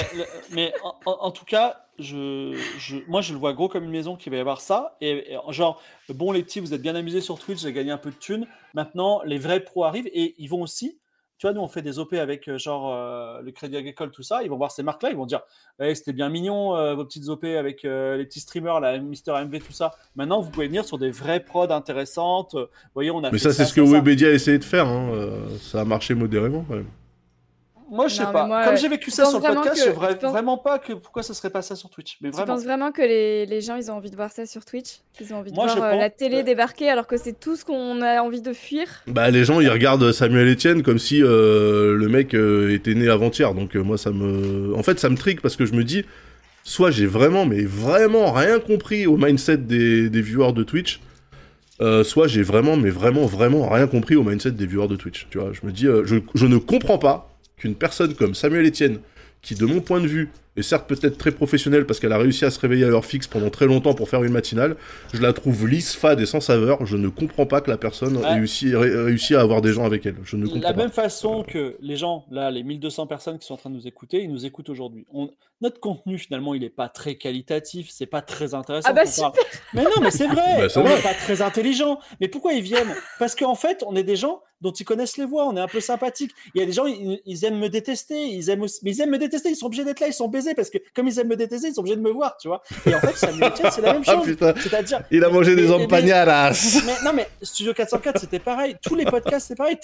mais en, tout cas, je, je, moi je le vois gros comme une maison qui va y avoir ça. Et, genre, bon, les petits, vous êtes bien amusés sur Twitch, j'ai gagné un peu de thunes. Maintenant, les vrais pros arrivent et ils vont aussi tu vois, nous, on fait des OP avec euh, genre euh, le Crédit Agricole, tout ça. Ils vont voir ces marques-là, ils vont dire hey, c'était bien mignon euh, vos petites OP avec les petits streamers, la Mister MV, tout ça. Maintenant, vous pouvez venir sur des vraies prods intéressantes. Vous voyez, on a Mais ça, c'est ce que Webedia a essayé de faire. Hein. ça a marché modérément quand même. Moi, je sais pas. Comme j'ai vécu ça sur le podcast, je sais vraiment pas que pourquoi ça serait pas ça sur Twitch. Mais vraiment. Tu penses vraiment que les, les, gens, ils ont envie de voir ça sur Twitch? Ils ont envie de voir euh, la télé débarquer alors que c'est tout ce qu'on a envie de fuir? Bah, les gens, ils regardent Samuel Etienne comme si euh, le mec euh, était né avant-hier. Donc, moi, ça me. En fait, ça me trigue parce que je me dis, soit j'ai vraiment, mais vraiment rien compris au mindset des, des viewers de Twitch. soit j'ai vraiment, mais vraiment, vraiment rien compris au mindset des viewers de Twitch. Tu vois, je me dis, je, je ne comprends pas qu'une personne comme Samuel Etienne, qui de mon point de vue est certes peut-être très professionnelle parce qu'elle a réussi à se réveiller à l'heure fixe pendant très longtemps pour faire une matinale, je la trouve lisse, fade et sans saveur. Je ne comprends pas que la personne réussit, réussi à avoir des gens avec elle. Je ne comprends La même façon que les gens, là, les 1200 personnes qui sont en train de nous écouter, ils nous écoutent aujourd'hui. On... Notre contenu, finalement, il n'est pas très qualitatif, c'est pas très intéressant. Ah bah super. Mais non, mais c'est (laughs) vrai, bah, on n'est pas très intelligent. Mais pourquoi ils viennent? Parce qu'en fait, on est des gens dont ils connaissent les voix, on est un peu sympathique. Il y a des gens, ils, aiment me détester, ils aiment mais ils aiment me détester, ils sont obligés d'être là, ils sont parce que comme ils aiment me détester, ils sont obligés de me voir, tu vois. Et en fait, Samuel Etienne, c'est la même (laughs) ah, chose. C'est-à-dire, il a mangé des empagnadas. (laughs) Mais, non, mais Studio 404, c'était pareil. Tous les podcasts, c'est pareil.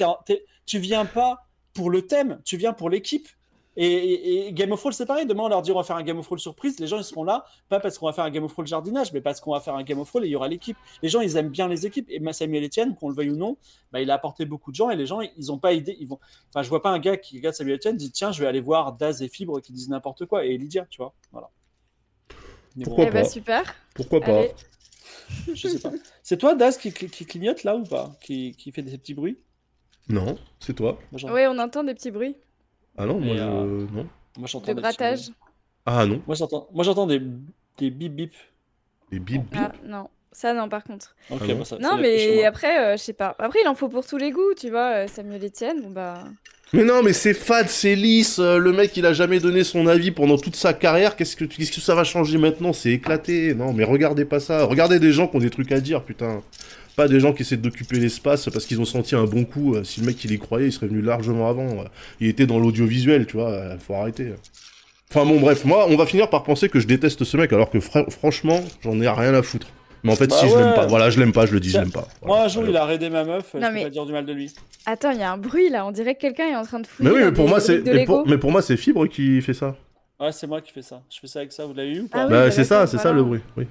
tu viens pas pour le thème, tu viens pour l'équipe. Et, Game of Thrones, c'est pareil. Demain, on leur dit on va faire un Game of Thrones surprise. Les gens, ils seront là, pas parce qu'on va faire un Game of Thrones jardinage, mais parce qu'on va faire un Game of Thrones et il y aura l'équipe. Les gens, ils aiment bien les équipes. Et Samuel Etienne, qu'on le veuille ou non, bah, il a apporté beaucoup de gens et les gens, ils n'ont pas idée. Ils vont... Enfin, je vois pas un gars qui regarde Samuel Etienne dit tiens, je vais aller voir Daz et Fibre qui disent n'importe quoi et Lydia, tu vois. Voilà. Pourquoi eh ben, pas super. Pourquoi pas Je sais pas. C'est toi, Daz, qui, clignote là ou pas? Qui, qui fait des petits bruits? Non, c'est toi. Oui, on entend des petits bruits. Ah non, moi, je... Euh, non. Moi, j'entends des grattage. Ah non. Moi, j'entends, moi, j'entends des, des bip bip. Des bip bip. Ah non. Ça, non, par contre. Ah non, ça, non mais après, euh, je sais pas. Après, il en faut pour tous les goûts, tu vois. Euh, Samuel Etienne, bon bah. Mais non, mais c'est fade, c'est lisse. Le mec, il a jamais donné son avis pendant toute sa carrière. Qu'est-ce que, qu'est-ce que ça va changer maintenant? C'est éclaté. Non, mais regardez pas ça. Regardez des gens qui ont des trucs à dire, putain. Pas des gens qui essaient d'occuper l'espace parce qu'ils ont senti un bon coup. Si le mec, il y croyait, il serait venu largement avant. Il était dans l'audiovisuel, tu vois. Faut arrêter. Enfin bon, bref, moi, on va finir par penser que je déteste ce mec, alors que franchement, j'en ai rien à foutre. Mais en fait, bah si je l'aime pas, voilà, je l'aime pas, je le dis, je l'aime pas. moi, un jour, il a raidé ma meuf, je peux pas dire du mal de lui. Attends, il y a un bruit là, on dirait que quelqu'un est en train de fouiller. Mais oui, mais pour, moi, c'est... Mais, pour... moi, c'est Fibre qui fait ça. Ouais, c'est moi qui fais ça. Je fais ça avec ça, vous l'avez eu ou pas? Ah Bah, c'est ça, c'est ça le bruit, oui.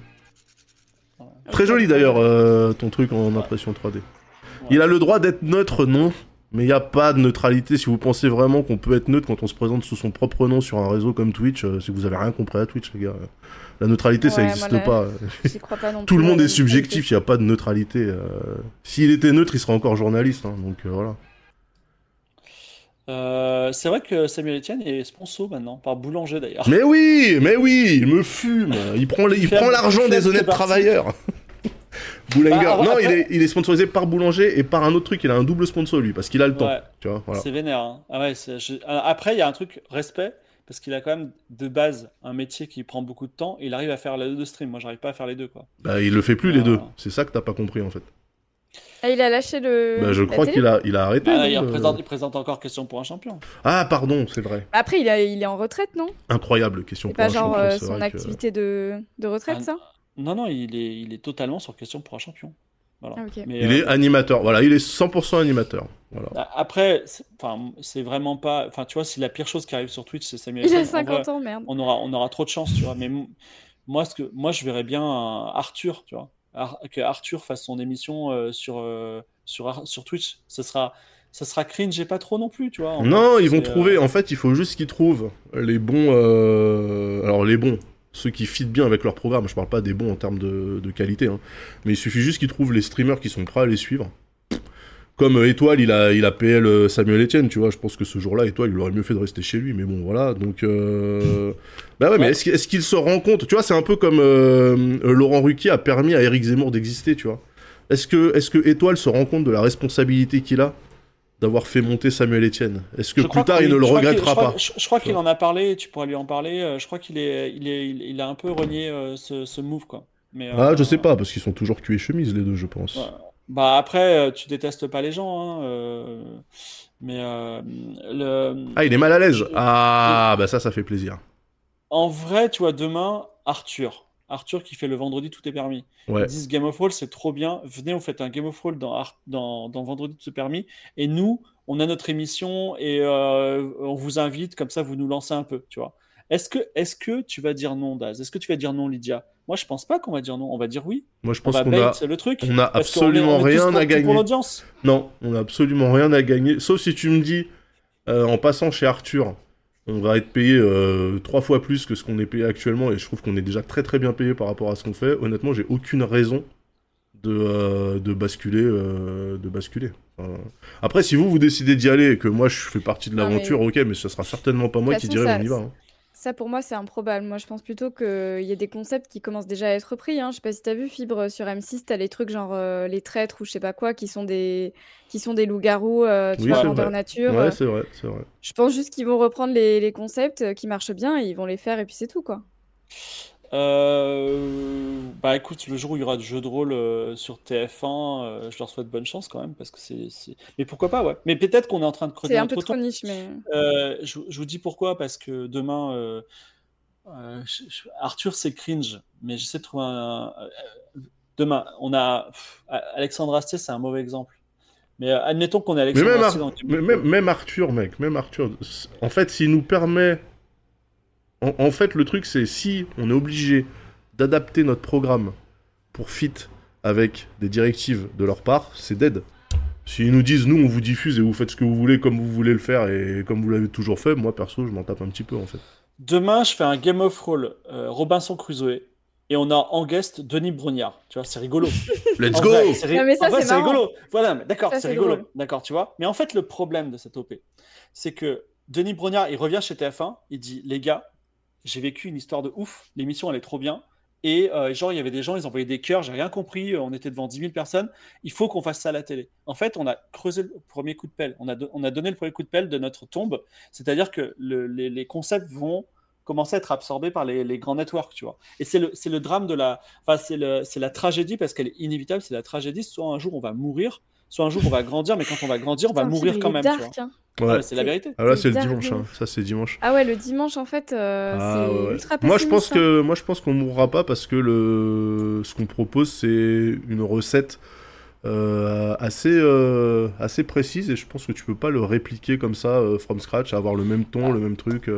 Très joli d'ailleurs, euh, ton truc en impression 3D. Il a le droit d'être neutre, non mais il n'y a pas de neutralité. Si vous pensez vraiment qu'on peut être neutre quand on se présente sous son propre nom sur un réseau comme Twitch, euh, c'est que vous avez rien compris à Twitch, les gars. La neutralité, ça n'existe pas. (laughs) Tout le monde est subjectif, il n'y a pas de neutralité. Euh. S'il était neutre, il serait encore journaliste. Hein, donc euh, voilà. C'est vrai que Samuel Etienne est sponsor maintenant, par Boulanger d'ailleurs. Mais oui, mais oui, il me fume. Il prend, il prend l'argent des honnêtes travailleurs. (laughs) Boulenger. Bah, non, il, est, il est sponsorisé par Boulanger et par un autre truc. Il a un double sponsor lui parce qu'il a le temps. Tu vois, C'est vénère. Hein. Ah ouais, Après, il y a un truc respect parce qu'il a quand même de base un métier qui prend beaucoup de temps et il arrive à faire les deux streams. Moi, j'arrive pas à faire les deux quoi. Bah, il le fait plus les deux. C'est ça que t'as pas compris en fait. Ah, il a lâché le. Bah, je crois qu'il a, il a arrêté. Ah, il, présente, il, présente, encore Question pour un champion. Ah, pardon, c'est vrai. Après, il, a, il est en retraite, non? Incroyable, Question pour un champion. C'est pas genre son activité de, de retraite, ah, ça? Non, non, il est, il est totalement sur Question pour un champion. Voilà. Ah, il est euh, animateur, voilà, il est 100% animateur. Voilà. Après, c'est vraiment pas. Enfin, tu vois, si la pire chose qui arrive sur Twitch, c'est Samuel. Il a 50 ans, merde. On aura, on aura trop de chance, tu vois. Mais moi, ce que, moi, je verrais bien Arthur, tu vois que Arthur fasse son émission euh, sur, euh, sur, sur Twitch. Ce sera, ça sera cringe j'ai pas trop non plus, tu vois. Non, ils vont trouver. Euh, en fait, il faut juste qu'ils trouvent les bons. Alors, les bons. Ceux qui fit bien avec leur programme. Je parle pas des bons en termes de, de qualité. Hein. Mais il suffit juste qu'ils trouvent les streamers qui sont prêts à les suivre comme Étoile, il a, il a PL Samuel Etienne, tu vois. Je pense que ce jour-là, Étoile, il aurait mieux fait de rester chez lui. Mais bon, voilà. Donc, euh... bah ouais, mais est-ce qu'il se rend compte? Tu vois, c'est un peu comme euh, Laurent Ruquier a permis à Eric Zemmour d'exister, tu vois. Est-ce que, est que Étoile se rend compte de la responsabilité qu'il a d'avoir fait monter Samuel Etienne? Est-ce que plus tard, il, ne le regrettera pas? Je, crois qu'il en a parlé, tu pourras lui en parler. Je crois qu'il est, il est, il a un peu renié ce, ce, move, quoi. Mais, ah, je sais pas, parce qu'ils sont toujours cul et chemise, les deux, je pense. Bah après, euh, tu détestes pas les gens, hein, euh, mais euh, le. Ah, il est mal à l'aise. Ah, bah ça, ça fait plaisir. En vrai, tu vois, demain, Arthur. Arthur qui fait le vendredi, tout est permis. Ouais. Ils disent Game of Thrones, c'est trop bien. Venez, on fait un Game of Thrones dans, dans, dans Vendredi, tout est permis. Et nous, on a notre émission et on vous invite, comme ça, vous nous lancez un peu, tu vois. Est-ce que, est que tu vas dire non, Daz? Est-ce que tu vas dire non, Lydia? Moi, je pense pas qu'on va dire non. On va dire oui. Moi, je pense qu'on a, le truc, on a absolument rien à gagner. non, on a absolument rien à gagner. Sauf si tu me dis, euh, en passant chez Arthur, on va être payé euh, trois fois plus que ce qu'on est payé actuellement, et je trouve qu'on est déjà très très bien payé par rapport à ce qu'on fait. Honnêtement, j'ai aucune raison de, euh, de basculer. de basculer. après, si vous vous décidez d'y aller et que moi je fais partie de l'aventure, ok, mais ce sera certainement pas moi qui dirai on y va. Hein. Ça, pour moi, c'est improbable. Moi, je pense plutôt qu'il y a des concepts qui commencent déjà à être pris. Hein. Je sais pas si tu as vu, Fibre, sur M6, tu as les trucs genre euh, les traîtres ou je sais pas quoi, qui sont des, qui sont des loups-garous, euh, tu vois, grandeur nature. Ouais, c'est vrai, c'est vrai. Je pense juste qu'ils vont reprendre les, les concepts euh, qui marchent bien et ils vont les faire et puis c'est tout, quoi. Euh, bah écoute, le jour où il y aura du jeu de rôle euh, sur TF1, euh, je leur souhaite bonne chance quand même parce que c'est. Mais pourquoi pas, ouais. Mais peut-être qu'on est en train de creuser C'est un peu trop niche, mais. Je, je, vous dis pourquoi parce que demain, Arthur c'est cringe, mais j'essaie de trouver un. Demain, on a Alexandre Astier, c'est un mauvais exemple. Mais admettons qu'on est Alexandre même Astier. Dans... même, même Arthur, mec, même Arthur. En fait, s'il nous permet en, fait, le truc, c'est si on est obligé d'adapter notre programme pour fit avec des directives de leur part, c'est dead. S'ils nous disent, nous, on vous diffuse et vous faites ce que vous voulez comme vous voulez le faire et comme vous l'avez toujours fait, moi, perso, je m'en tape un petit peu, en fait. Demain, je fais un Game of Roll euh, Robinson Crusoe et on a en guest Denis Brognard. Tu vois, c'est rigolo. Let's go C'est rigolo. Voilà, d'accord, c'est rigolo. D'accord, tu vois. Mais en fait, le problème de cette OP, c'est que Denis Brognard, il revient chez TF1, il dit, les gars, j'ai vécu une histoire de ouf. L'émission, elle est trop bien. Et euh, genre, il y avait des gens, ils envoyaient des cœurs, j'ai rien compris, on était devant 10 000 personnes. Il faut qu'on fasse ça à la télé. En fait, on a creusé le premier coup de pelle. On a, on a donné le premier coup de pelle de notre tombe. C'est-à-dire que les, concepts vont commencer à être absorbés par les, grands networks, tu vois. Et c'est le, le, drame de la. Enfin, c'est la tragédie parce qu'elle est inévitable. C'est la tragédie. Soit un jour, on va mourir, soit un jour, on va grandir, mais quand on va grandir, on va mourir quand même. tu vois. Hein. Ouais. c'est la vérité. Ah là, c'est le dimanche. Hein. Ça, c'est dimanche. Ah ouais, le dimanche, en fait, euh, ah c'est ultra Moi, je pense que, moi, je pense qu'on mourra pas parce que le, ce qu'on propose, c'est une recette euh, assez, euh, assez précise et je pense que tu peux pas le répliquer comme ça from scratch, avoir le même ton, le même truc.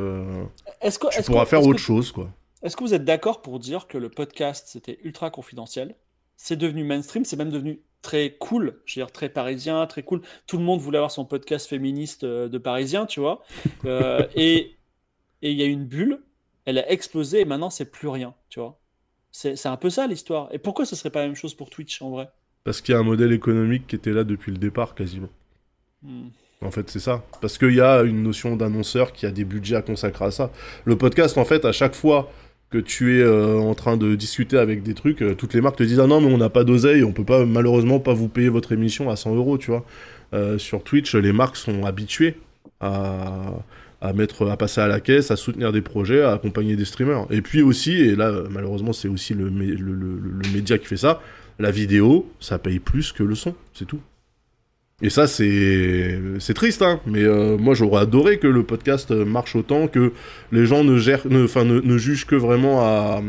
Est-ce que tu pourras faire autre chose, quoi. Est-ce que vous êtes d'accord pour dire que le podcast c'était ultra confidentiel? C'est devenu mainstream, c'est même devenu très cool, je veux dire très parisien, très cool. Tout le monde voulait avoir son podcast féministe euh, de parisien, tu vois. Euh, et il y a une bulle, elle a explosé et maintenant c'est plus rien, tu vois. C'est un peu ça l'histoire. Et pourquoi ce serait pas la même chose pour Twitch en vrai? Parce qu'il y a un modèle économique qui était là depuis le départ quasiment. Hmm. En fait, c'est ça. Parce qu'il y a une notion d'annonceur qui a des budgets à consacrer à ça. Le podcast, en fait, à chaque fois que tu es en train de discuter avec des trucs, toutes les marques te disent ah non mais on n'a pas d'oseille, on peut pas malheureusement pas vous payer votre émission à 100 euros, tu vois. sur Twitch, les marques sont habituées à, mettre, à passer à la caisse, à soutenir des projets, à accompagner des streamers. Et puis aussi, et là malheureusement c'est aussi le, média qui fait ça, la vidéo, ça paye plus que le son, c'est tout. Et ça c'est c'est triste, hein. Mais euh, moi j'aurais adoré que le podcast marche autant, que les gens ne gèrent, ne, ne, jugent que vraiment à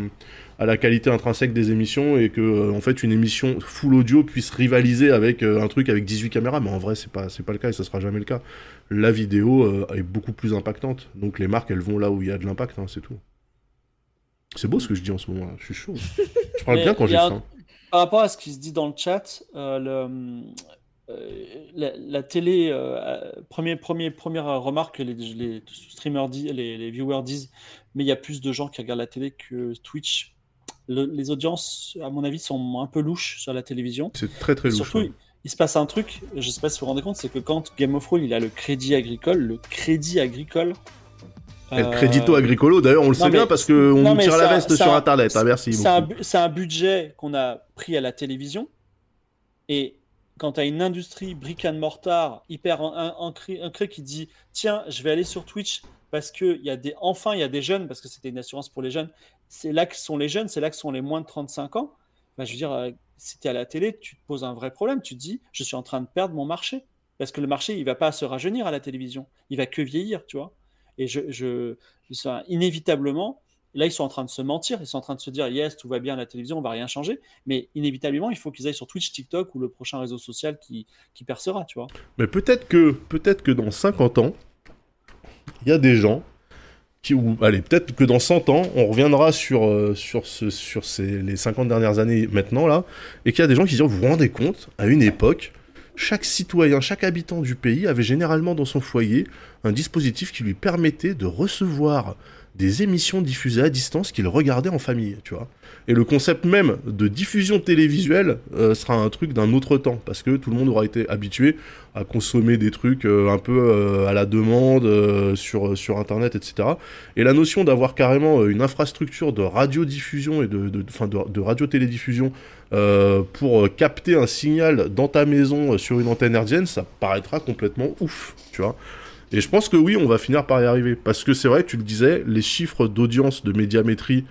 à la qualité intrinsèque des émissions et que euh, en fait une émission full audio puisse rivaliser avec euh, un truc avec 18 caméras. Mais en vrai c'est pas c'est pas le cas et ça sera jamais le cas. La vidéo euh, est beaucoup plus impactante. Donc les marques elles vont là où il y a de l'impact hein, c'est tout. C'est beau ce que je dis en ce moment je suis chaud. Je parle bien quand j'ai faim. par rapport à ce qui se dit dans le chat le, la, télé, premier, premier, première remarque que les, les streamers disent, les, les, viewers disent, mais il y a plus de gens qui regardent la télé que Twitch les audiences, à mon avis, sont un peu louches sur la télévision. C'est très très louche. Surtout, il, se passe un truc, je ne sais pas si vous vous rendez compte, c'est que quand Game of Thrones il a le crédit agricole, le crédit agricole. le crédito agricolo, d'ailleurs, on le sait bien parce qu'on nous tire la veste sur Internet. Ah, merci. C'est un, budget qu'on a pris à la télévision. Et quand tu as une industrie brick and mortar hyper ancrée qui dit Tiens, je vais aller sur Twitch parce que y a des, enfin, il y a des jeunes, parce que c'était une assurance pour les jeunes, c'est là que sont les jeunes, c'est là que sont les moins de 35 ans. Bah, je veux dire, euh, si tu es à la télé, tu te poses un vrai problème. Tu te dis, je suis en train de perdre mon marché. Parce que le marché, il va pas se rajeunir à la télévision. Il va que vieillir, tu vois. Et je, je, inévitablement, là, ils sont en train de se mentir. Ils sont en train de se dire, yes, tout va bien à la télévision, on va rien changer. Mais inévitablement, il faut qu'ils aillent sur Twitch, TikTok ou le prochain réseau social qui, qui percera, tu vois. Mais peut-être que, peut-être que dans 50 ans, il y a des gens qui, ou, allez, peut-être que dans 100 ans, on reviendra sur, euh, sur, ce, sur ces, les 50 dernières années maintenant, là, et qu'il y a des gens qui disent, vous vous rendez compte, à une époque, chaque citoyen, chaque habitant du pays avait généralement dans son foyer un dispositif qui lui permettait de recevoir des émissions diffusées à distance qu'il regardait en famille, tu vois. Et le concept même de diffusion télévisuelle euh, sera un truc d'un autre temps, parce que tout le monde aura été habitué à consommer des trucs euh, un peu euh, à la demande sur, sur Internet, etc. Et la notion d'avoir carrément une infrastructure de radiodiffusion et de, de, de, radio-télédiffusion pour capter un signal dans ta maison sur une antenne herdienne, ça paraîtra complètement ouf, tu vois. Et je pense que oui, on va finir par y arriver. Parce que c'est vrai, tu le disais, les chiffres d'audience de médiamétrie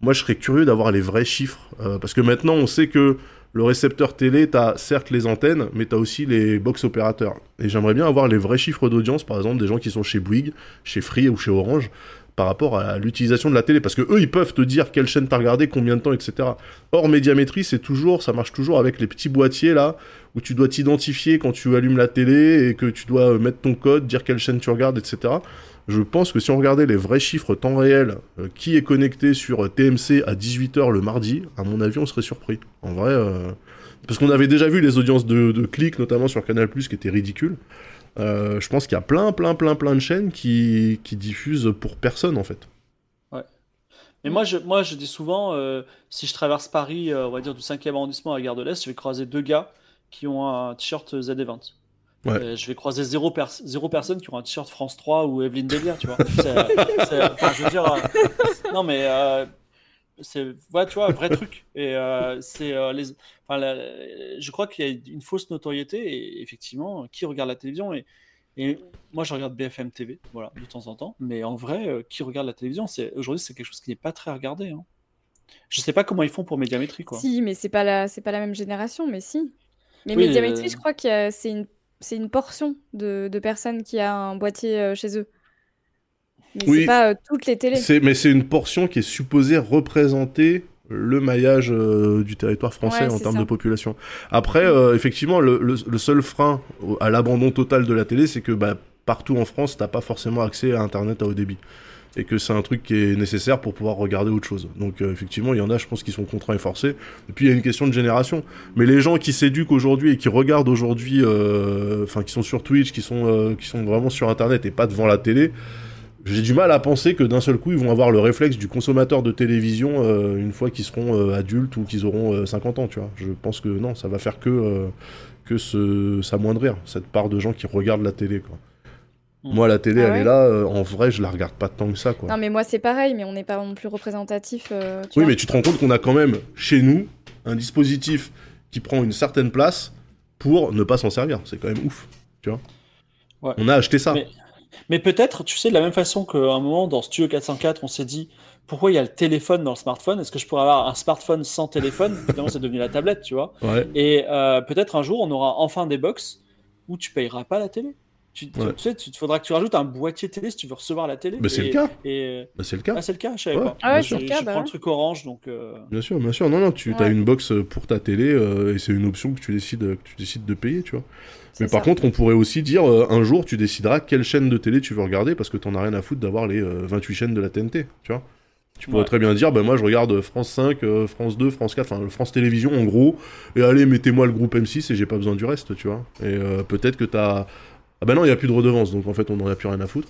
moi, je serais curieux d'avoir les vrais chiffres. Euh, parce que maintenant, on sait que le récepteur télé, tu as certes les antennes, mais tu as aussi les box opérateurs. Et j'aimerais bien avoir les vrais chiffres d'audience, par exemple, des gens qui sont chez Bouygues, chez Free ou chez Orange, par rapport à l'utilisation de la télé. Parce que eux, ils peuvent te dire quelle chaîne t'as regardé, combien de temps, etc. Or, médiamétrie, c'est toujours, ça marche toujours avec les petits boîtiers là, où tu dois t'identifier quand tu allumes la télé et que tu dois mettre ton code, dire quelle chaîne tu regardes, etc je pense que si on regardait les vrais chiffres temps réel, euh, qui est connecté sur TMC à 18h le mardi, à mon avis, on serait surpris. En vrai, euh, parce qu'on avait déjà vu les audiences de, de clics, notamment sur Canal+, qui étaient ridicules. Euh, je pense qu'il y a plein, plein, plein, plein de chaînes qui, qui diffusent pour personne, en fait. Ouais. Mais moi, je, moi, je dis souvent, si je traverse Paris, on va dire du 5e arrondissement à Gare de l'Est, je vais croiser deux gars qui ont un t-shirt ZD20. Euh, je vais croiser zéro, zéro personne qui aura un t-shirt France 3 ou Evelyne Delia, tu vois. (laughs) je veux dire, euh, non mais euh, c'est, ouais, tu vois, un vrai truc. Et c'est les, je crois qu'il y a une fausse notoriété et effectivement, qui regarde la télévision et, et moi je regarde BFM TV, voilà, de temps en temps. Mais en vrai, qui regarde la télévision, c'est aujourd'hui c'est quelque chose qui n'est pas très regardé. Hein. Je sais pas comment ils font pour médiamétrie, quoi. Si, mais c'est pas la, c'est pas la même génération, mais si. Mais médiamétrie, je crois que c'est une c'est une portion de, personnes qui a un boîtier euh, chez eux. Mais oui, c'est pas euh, toutes les télés. Mais c'est une portion qui est supposée représenter le maillage euh, du territoire français en termes de population. Après, effectivement, le, seul frein à l'abandon total de la télé, c'est que bah, partout en France, t'as pas forcément accès à Internet à haut débit et que c'est un truc qui est nécessaire pour pouvoir regarder autre chose. Donc euh, effectivement, il y en a, je pense, qui sont contraints et forcés. Et puis il y a une question de génération. Mais les gens qui s'éduquent aujourd'hui et qui regardent aujourd'hui, euh, enfin qui sont sur Twitch, qui sont, euh, qui sont vraiment sur Internet et pas devant la télé, j'ai du mal à penser que d'un seul coup, ils vont avoir le réflexe du consommateur de télévision une fois qu'ils seront adultes ou qu'ils auront 50 ans, tu vois. Je pense que non, ça va faire que, que s'amoindrir, cette part de gens qui regardent la télé, quoi. Mm. Moi, la télé, ah elle est là. Euh, en vrai, je la regarde pas tant que ça, quoi. Non, mais moi, c'est pareil, mais on n'est pas non plus représentatif. Euh, oui, mais tu te rends compte qu'on a quand même, chez nous, un dispositif qui prend une certaine place pour ne pas s'en servir. C'est quand même ouf, tu vois. On a acheté ça. Mais, peut-être, tu sais, de la même façon qu'à un moment, dans Studio 404, on s'est dit pourquoi il y a le téléphone dans le smartphone? Est-ce que je pourrais avoir un smartphone sans téléphone? (laughs) Finalement, c'est devenu la tablette, tu vois. Et euh, peut-être un jour, on aura enfin des box où tu payeras pas la télé. Tu, sais, tu faudra que tu rajoutes un boîtier télé si tu veux recevoir la télé. Mais c'est le cas. Et... Bah, c'est le cas. Ah, c'est le cas, je savais pas. Ah ouais, c'est le cas. Je bah prends le truc orange, donc. Euh, bien sûr, bien sûr. Non, non, tu as une box pour ta télé euh, et c'est une option que tu décides, que tu décides de payer, tu vois. Mais par contre, on pourrait aussi dire un jour, tu décideras quelle chaîne de télé tu veux regarder parce que t'en as rien à foutre d'avoir les 28 chaînes de la TNT, tu vois. Tu pourrais très bien dire, ben moi je regarde France 5, euh, France 2, France 4, enfin France Télévisions en gros, et allez, mettez-moi le groupe M6 et j'ai pas besoin du reste, tu vois. Et euh, peut-être que t'as. Ah ben non, il n'y a plus de redevance, donc en fait on n'en a plus rien à foutre.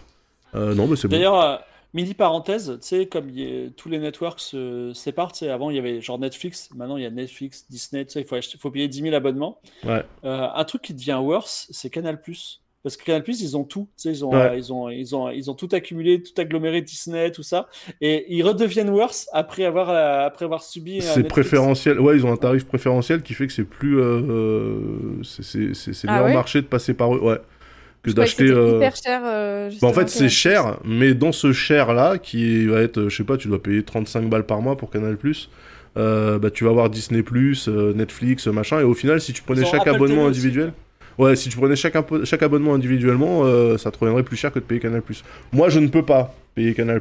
Euh, non, mais c'est bon. D'ailleurs, mini parenthèse, tu sais, comme tous les networks se séparent, tu sais, avant il y avait genre Netflix, maintenant il y a Netflix, Disney, tu sais, il faut, faut payer 10 000 abonnements. Ouais. un truc qui devient worse, c'est Canal Plus. Parce que Canal Plus, ils ont tout. ils, ont, ils, ont, ils, ont, ils ont tout accumulé, tout aggloméré, Disney, tout ça. Et ils redeviennent worse après avoir, euh, après avoir subi. C'est préférentiel. Ouais, ils ont un tarif préférentiel qui fait que c'est plus. Euh, c'est ah meilleur marché de passer par eux. Ouais. Que d'acheter. Euh... hyper cher. Euh, bah, en fait, c'est cher, mais dans ce cher-là, qui va être, je sais pas, tu dois payer 35 balles par mois pour Canal Plus. bah, tu vas avoir Disney, Netflix, machin, et au final, si tu prenais chaque abonnement individuel. Ouais, si tu prenais chaque, chaque abonnement individuellement, euh, ça te reviendrait plus cher que de payer Canal+. Moi, je ne peux pas payer Canal+,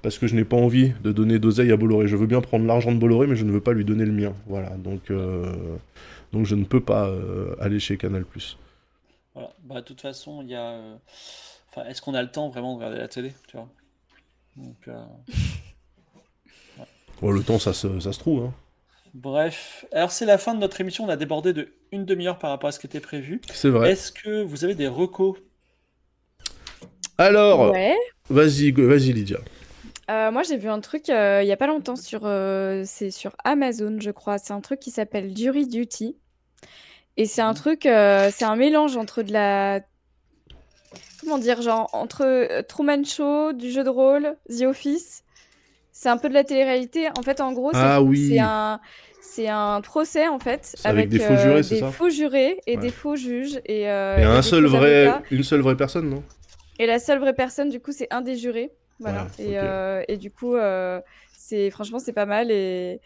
parce que je n'ai pas envie de donner d'oseille à Bolloré. Je veux bien prendre l'argent de Bolloré, mais je ne veux pas lui donner le mien. Voilà, donc, euh, donc je ne peux pas euh, aller chez Canal+. Voilà, bah, de toute façon, il y a... Enfin, est-ce qu'on a le temps vraiment de regarder la télé, tu vois? Donc, oh, le temps, ça se, ça se trouve, hein. Bref, alors c'est la fin de notre émission. On a débordé de une demi-heure par rapport à ce qui était prévu. C'est vrai. Est-ce que vous avez des recos? Alors, vas-y, vas-y Lydia. Euh, moi, j'ai vu un truc euh, il y a pas longtemps sur, euh, c'est sur Amazon, je crois. C'est un truc qui s'appelle Jury Duty. Et c'est un truc, c'est un mélange entre de la. Comment dire, genre, entre Truman Show, du jeu de rôle, The Office c'est un peu de la télé-réalité. En fait, en gros, c'est ah un, c'est un procès en fait avec, des faux jurés, euh, des faux jurés et des faux juges et, euh, et un seul vrai, une seule vraie personne, non? Et la seule vraie personne, du coup, c'est un des jurés. Voilà. et, euh, et, du coup, c'est franchement, c'est pas mal et,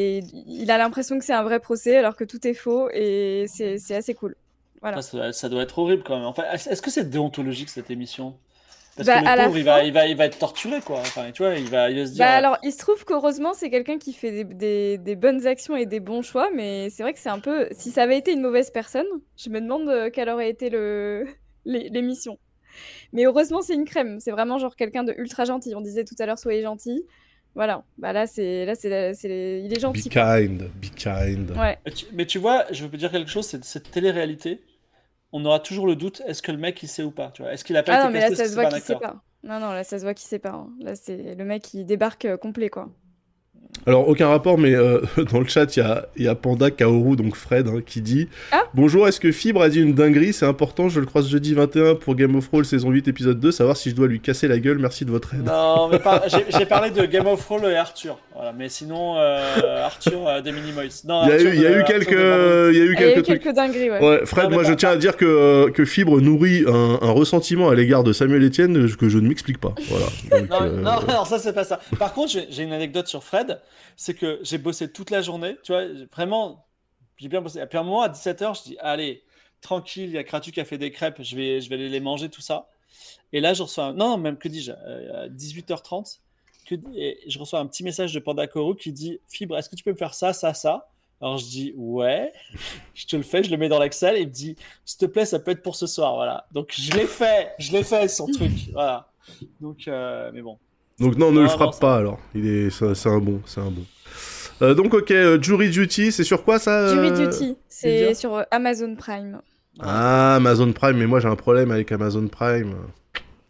et il a l'impression que c'est un vrai procès alors que tout est faux et c'est assez cool. Voilà. Ça, ça, doit être horrible quand même. Enfin, est-ce que c'est déontologique cette émission? Parce bah, que le pauvre, il, va, il, va, il va être torturé, quoi. Enfin, tu vois, il va, il va se dire. Bah, alors, il se trouve qu'heureusement, c'est quelqu'un qui fait des, des, des, bonnes actions et des bons choix, mais c'est vrai que c'est un peu. Si ça avait été une mauvaise personne, je me demande euh, quelle aurait été le... (laughs) l'émission. Mais heureusement, c'est une crème. C'est vraiment genre quelqu'un de ultra gentil. On disait tout à l'heure, soyez gentil. Voilà. Bah là, c'est là, c'est, il est gentil. Be kind, be kind. Ouais. Mais tu, vois, je veux dire quelque chose. C'est cette télé-réalité on aura toujours le doute est-ce que le mec il sait ou pas tu vois? Est-ce qu'il a pas ah été non mais là ça se voit qu'il sait pas non non là ça se voit qu'il sait pas hein. là c'est le mec qui débarque euh, complet quoi alors, aucun rapport, mais euh, (laughs) dans le chat, il y a, y a, Panda Kaoru, donc Fred, hein, qui dit ah Bonjour, est-ce que Fibre a dit une dinguerie? C'est important, je le croise jeudi 21 pour Game of Thrones saison 8, épisode 2, savoir si je dois lui casser la gueule. Merci de votre aide. Non, mais (laughs) j'ai parlé de Game of Thrones et Arthur. Voilà, mais sinon, euh, Arthur euh, des Minimoys. Non, il y a eu, y a eu quelques, il y a eu quelques trucs. Quelques dingueries, ouais. ouais Fred, moi, je tiens à dire que, que Fibre nourrit un, un, ressentiment à l'égard de Samuel Etienne que je ne m'explique pas. Voilà. (laughs) non, non, non, ça, c'est pas ça. Par contre, j'ai une anecdote sur Fred c'est que j'ai bossé toute la journée, tu vois, vraiment, j'ai bien bossé. À un moment, à 17h, je dis, allez, tranquille, il y a Kratu qui a fait des crêpes, je vais, je vais aller les manger, tout ça. Et là, je reçois, un... non, même que dis-je, à 18h30, que... et je reçois un petit message de Panda Koro qui dit, Fibre, est-ce que tu peux me faire ça, ça, ça? Alors je dis ouais, (laughs) je te le fais, je le mets dans l'Excel et il me dit s'il te plaît ça peut être pour ce soir voilà. Donc je l'ai fait, je l'ai fait son truc voilà. Donc euh, mais bon. Donc non, ne le frappe pas alors. Il est, c'est un bon, c'est un bon. Euh, donc ok, euh, Jury Duty, c'est sur quoi ça Jury euh, Duty, c'est sur Amazon Prime. Ah, Amazon Prime, mais moi j'ai un problème avec Amazon Prime.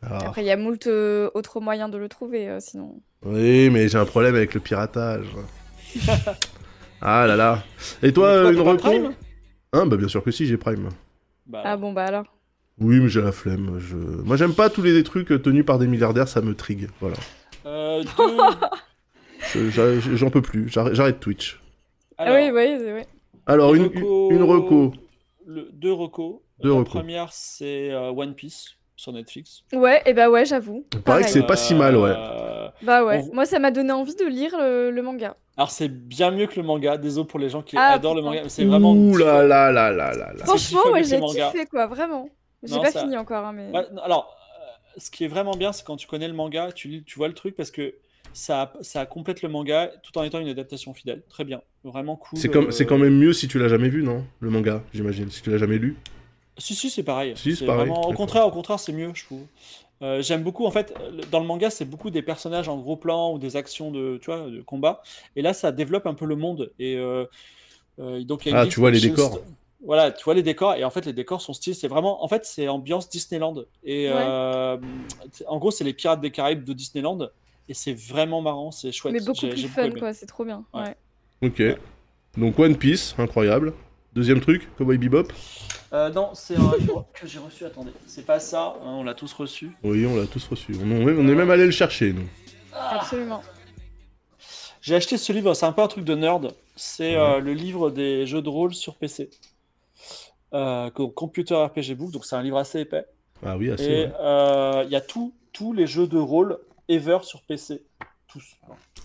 Ah. Après, il y a moult autres moyens de le trouver, sinon. Oui, mais j'ai un problème avec le piratage. (laughs) ah là là. Et toi, une Prime Hein, bah bien sûr que si, j'ai Prime. Bah, ah bon, bah alors. Oui, mais j'ai la flemme. Je... Moi, j'aime pas tous les trucs tenus par des milliardaires, ça me trigue. Voilà. Euh, (laughs) J'en peux plus, j'arrête Twitch. ah oui, oui, oui. Alors, une, une reco. Le, deux recos. Deux la première, c'est euh, One Piece sur Netflix. Ouais, et bah ouais, j'avoue. Pareil que c'est pas si mal, ouais. Euh, bah ouais, moi ça m'a donné envie de lire le, manga. Alors c'est bien mieux que le manga, désolé pour les gens qui ah, adorent le manga, c'est vraiment... Ouh là là là là là Franchement, ouais, j'ai kiffé quoi, vraiment. J'ai pas fini encore, hein, mais... alors, euh, ce qui est vraiment bien, c'est quand tu connais le manga, tu, tu vois le truc parce que ça, ça complète le manga tout en étant une adaptation fidèle. Très bien, vraiment cool. C'est c'est quand même mieux si tu l'as jamais vu, non Le manga, j'imagine, si tu l'as jamais lu. Si, si, c'est pareil. Si, c'est pareil. Vraiment... Au contraire, au contraire, c'est mieux, je trouve. Euh, j'aime beaucoup, en fait, dans le manga, c'est beaucoup des personnages en gros plan ou des actions de, tu vois, de combat. Et là, ça développe un peu le monde. Et euh, euh, donc, ah, tu vois les décors. Voilà, tu vois les décors. Et en fait, les décors sont stylés. C'est vraiment, en fait, c'est ambiance Disneyland. Et en gros, c'est les Pirates des Caraïbes de Disneyland. Et c'est vraiment marrant, c'est chouette. Mais beaucoup plus fun, quoi. C'est trop bien. Ouais. Ok. Donc One Piece, incroyable. Deuxième truc, Cowboy Bebop. Euh, non, c'est un livre que j'ai reçu. Attendez, c'est pas ça. Hein, on l'a tous reçu. Oui, on l'a tous reçu. On, est même allé le chercher, nous. Absolument. J'ai acheté ce livre. C'est un peu un truc de nerd. C'est euh, le livre des jeux de rôle sur PC. Euh, Computer RPG Book. Donc c'est un livre assez épais. Ah oui, assez. Et euh, il y a tout, tous les jeux de rôle ever sur PC. Tous.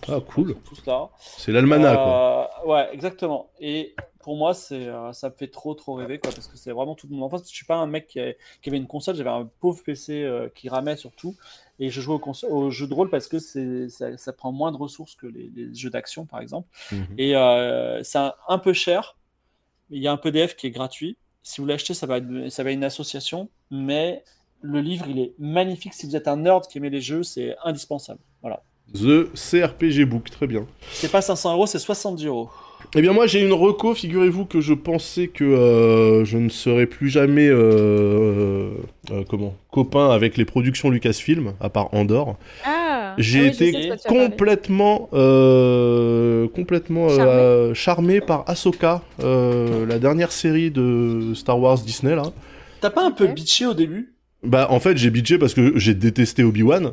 Ah, cool. Tous là. C'est l'almanach, quoi. Ouais, exactement. Et pour moi, c'est, euh, ça me fait trop, trop rêver, quoi, parce que c'est vraiment tout mon enfance. Je suis pas un mec qui, avait une console, j'avais un pauvre PC euh, qui ramait surtout, et je jouais au, jeu de rôle parce que c'est, ça, prend moins de ressources que les, jeux d'action, par exemple. Mhm. Et euh, c'est un, peu cher. Il y a un PDF qui est gratuit. Si vous l'achetez, ça va, être, ça va être une association, mais le livre, il est magnifique. Si vous êtes un nerd qui aimait les jeux, c'est indispensable. Voilà. The CRPG Book, très bien. C'est pas 500 euros, c'est 70 euros. Eh bien moi j'ai une reco, figurez-vous que je pensais que euh, je ne serais plus jamais euh, euh, comment copain avec les productions Lucasfilm, à part Andorre. Ah, j'ai ah été complètement, complètement charmé. par Ahsoka, la dernière série de Star Wars Disney là. T'as pas un peu bitché au début? Bah en fait j'ai bitché parce que j'ai détesté Obi-Wan,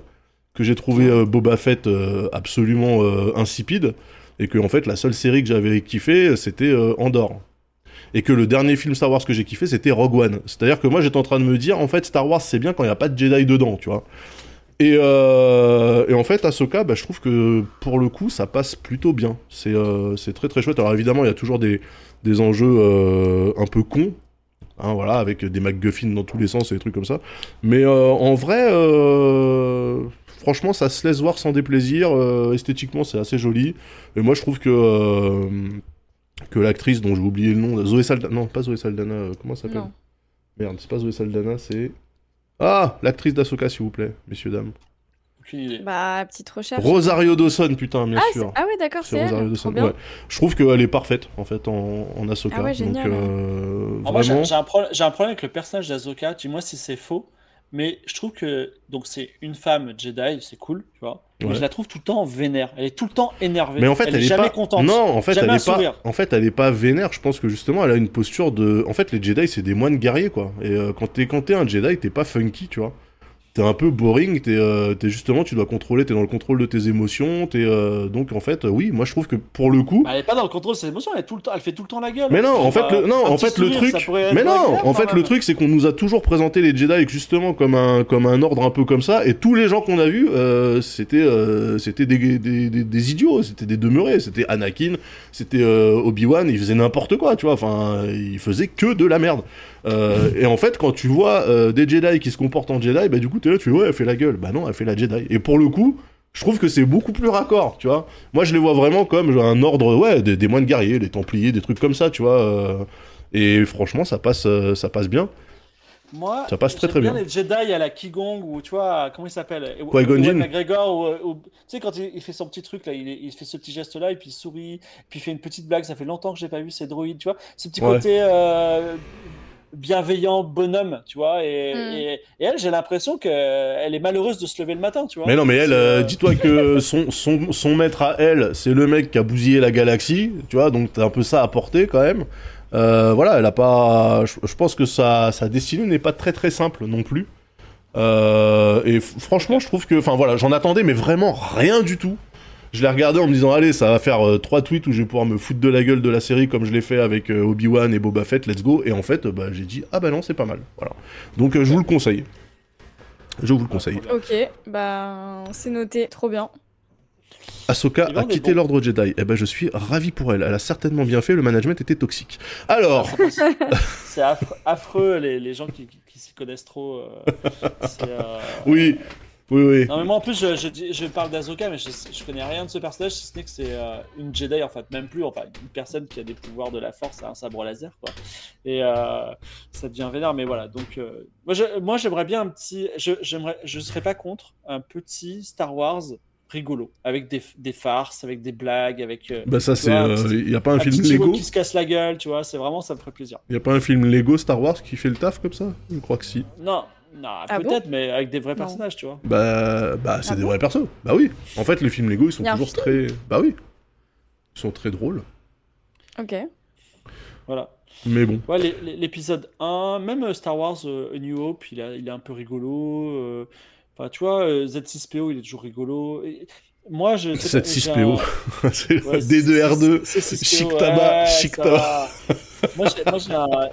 que j'ai trouvé Boba Fett absolument insipide et que en fait la seule série que j'avais kiffé c'était euh, Andorre et que le dernier film Star Wars que j'ai kiffé c'était Rogue One. C'est à dire que moi j'étais en train de me dire en fait Star Wars c'est bien quand il n'y a pas de Jedi dedans tu vois et, euh, et en fait Ahsoka bah, je trouve que pour le coup ça passe plutôt bien c'est euh, très très chouette alors évidemment il y a toujours des, des enjeux un peu cons Hein, voilà, avec des MacGuffin dans tous les sens et des trucs comme ça. Mais en vrai, franchement, ça se laisse voir sans déplaisir. Euh, esthétiquement, c'est assez joli. Et moi, je trouve que, euh, que l'actrice dont j'ai oublié le nom, Zoé Saldana. Non, pas Zoé Saldana. Euh, comment ça s'appelle? Merde, c'est pas Zoé Saldana, c'est. Ah L'actrice d'Asoka, s'il vous plaît, messieurs, dames. Bah, petite recherche. Rosario Dawson, putain, bien ah, sûr. Ah oui, d'accord, c'est Rosario Dawson. Ouais. Je trouve qu'elle est parfaite, en fait, en, en Ahsoka. Ah ouais, génial, Donc, vraiment... j'ai un, un, problème avec le personnage d'Asoka. Dis-moi si c'est faux. Mais je trouve que donc c'est une femme Jedi, c'est cool, tu vois. Mais je la trouve tout le temps vénère. Elle est tout le temps énervée. Mais en fait, elle, est, jamais pas... contente. Non, en fait, elle est pas. En fait, elle est pas vénère. Je pense que justement, elle a une posture de. En fait, les Jedi, c'est des moines guerriers, quoi. Et euh, quand t'es quand es un Jedi, t'es pas funky, tu vois t'es un peu boring, t'es euh, justement, tu dois contrôler, t'es dans le contrôle de tes émotions, t'es euh, donc en fait, oui, moi je trouve que pour le coup, bah, elle est pas dans le contrôle de ses émotions, elle, est tout le temps, elle fait tout le temps la gueule. Mais non, en fait, le, non, en fait le truc, mais non, en fait le truc c'est qu'on nous a toujours présenté les Jedi justement comme un comme un ordre un peu comme ça, et tous les gens qu'on a vus, euh, c'était euh, c'était des, des, des, des, idiots, c'était des demeurés, c'était Anakin, c'était euh, Obi Wan, ils faisaient n'importe quoi, tu vois, enfin, ils faisaient que de la merde. Euh, et en fait, quand tu vois euh, des Jedi qui se comportent en Jedi, bah du coup, t'es là, tu fais ouais, elle fait la gueule. Bah non, elle fait la Jedi. Et pour le coup, je trouve que c'est beaucoup plus raccord, tu vois. Moi, je les vois vraiment comme un ordre, ouais, des, moines guerriers, des Templiers, des trucs comme ça, tu vois. Euh. et franchement, ça passe, ça passe bien. Moi, ça passe très très bien. les Jedi à la Kigong ou tu vois comment il s'appelle? Qui-Gon McGregor ou, tu sais quand il, fait son petit truc là, il, fait ce petit geste là et puis il sourit, puis il fait une petite blague. Ça fait longtemps que j'ai pas vu ces droïdes, tu vois. Ce petit côté bienveillant bonhomme, tu vois. Et, hmm. elle, j'ai l'impression qu'elle est malheureuse de se lever le matin, tu vois. Mais non, mais elle, euh, dis-toi que (laughs) son, son, son, maître à elle, c'est le mec qui a bousillé la galaxie, tu vois, donc t'as un peu ça à porter quand même. voilà, elle a pas. Je, pense que sa, sa destinée n'est pas très très simple non plus. et franchement, je trouve que, enfin voilà, j'en attendais, mais vraiment rien du tout. Je l'ai regardé en me disant, allez, ça va faire trois tweets où je vais pouvoir me foutre de la gueule de la série comme je l'ai fait avec Obi-Wan et Boba Fett, let's go. Et en fait, bah, j'ai dit, ah bah non, c'est pas mal. Voilà. Donc je vous le conseille. Je vous le conseille. Ok, bah c'est noté, trop bien. Ahsoka a quitté l'ordre Jedi. Eh ben, je suis ravi pour elle. Elle a certainement bien fait. Le management était toxique. Alors. c'est affreux, les, gens qui, s'y connaissent trop. Euh, (laughs) euh, oui. Oui, oui. Non, mais moi en plus, je, je, parle d'Azoka, mais je, je, connais rien de ce personnage, si ce n'est que c'est euh, une Jedi, en fait, même plus, enfin, une personne qui a des pouvoirs de la force, un sabre laser, quoi. Et euh, ça devient vénère, mais voilà. Donc, euh, moi, j'aimerais bien un petit. Je, je serais pas contre un petit Star Wars rigolo, avec des, des, farces, avec des blagues, avec. bah, ça, c'est. Il n'y a pas un, film Lego qui se casse la gueule, tu vois, c'est vraiment, ça me ferait plaisir. Il n'y a pas un film Lego Star Wars qui fait le taf comme ça? Je crois que si. Non, non, ah peut-être, mais avec des vrais personnages, tu vois. Bah, bah c'est ah des vrais persos. Bah oui. En fait, les films Lego, ils sont toujours très. Bah oui. Ils sont très drôles. Ok. Voilà. Mais bon. Ouais, l'épisode 1, même euh, Star Wars euh, A New Hope, il, a, il est un peu rigolo. Euh, enfin, tu vois, Z6PO, il est toujours rigolo. moi, je. (laughs) Z6PO. (laughs) D2R2. Chic tabac. Chic tabac. moi,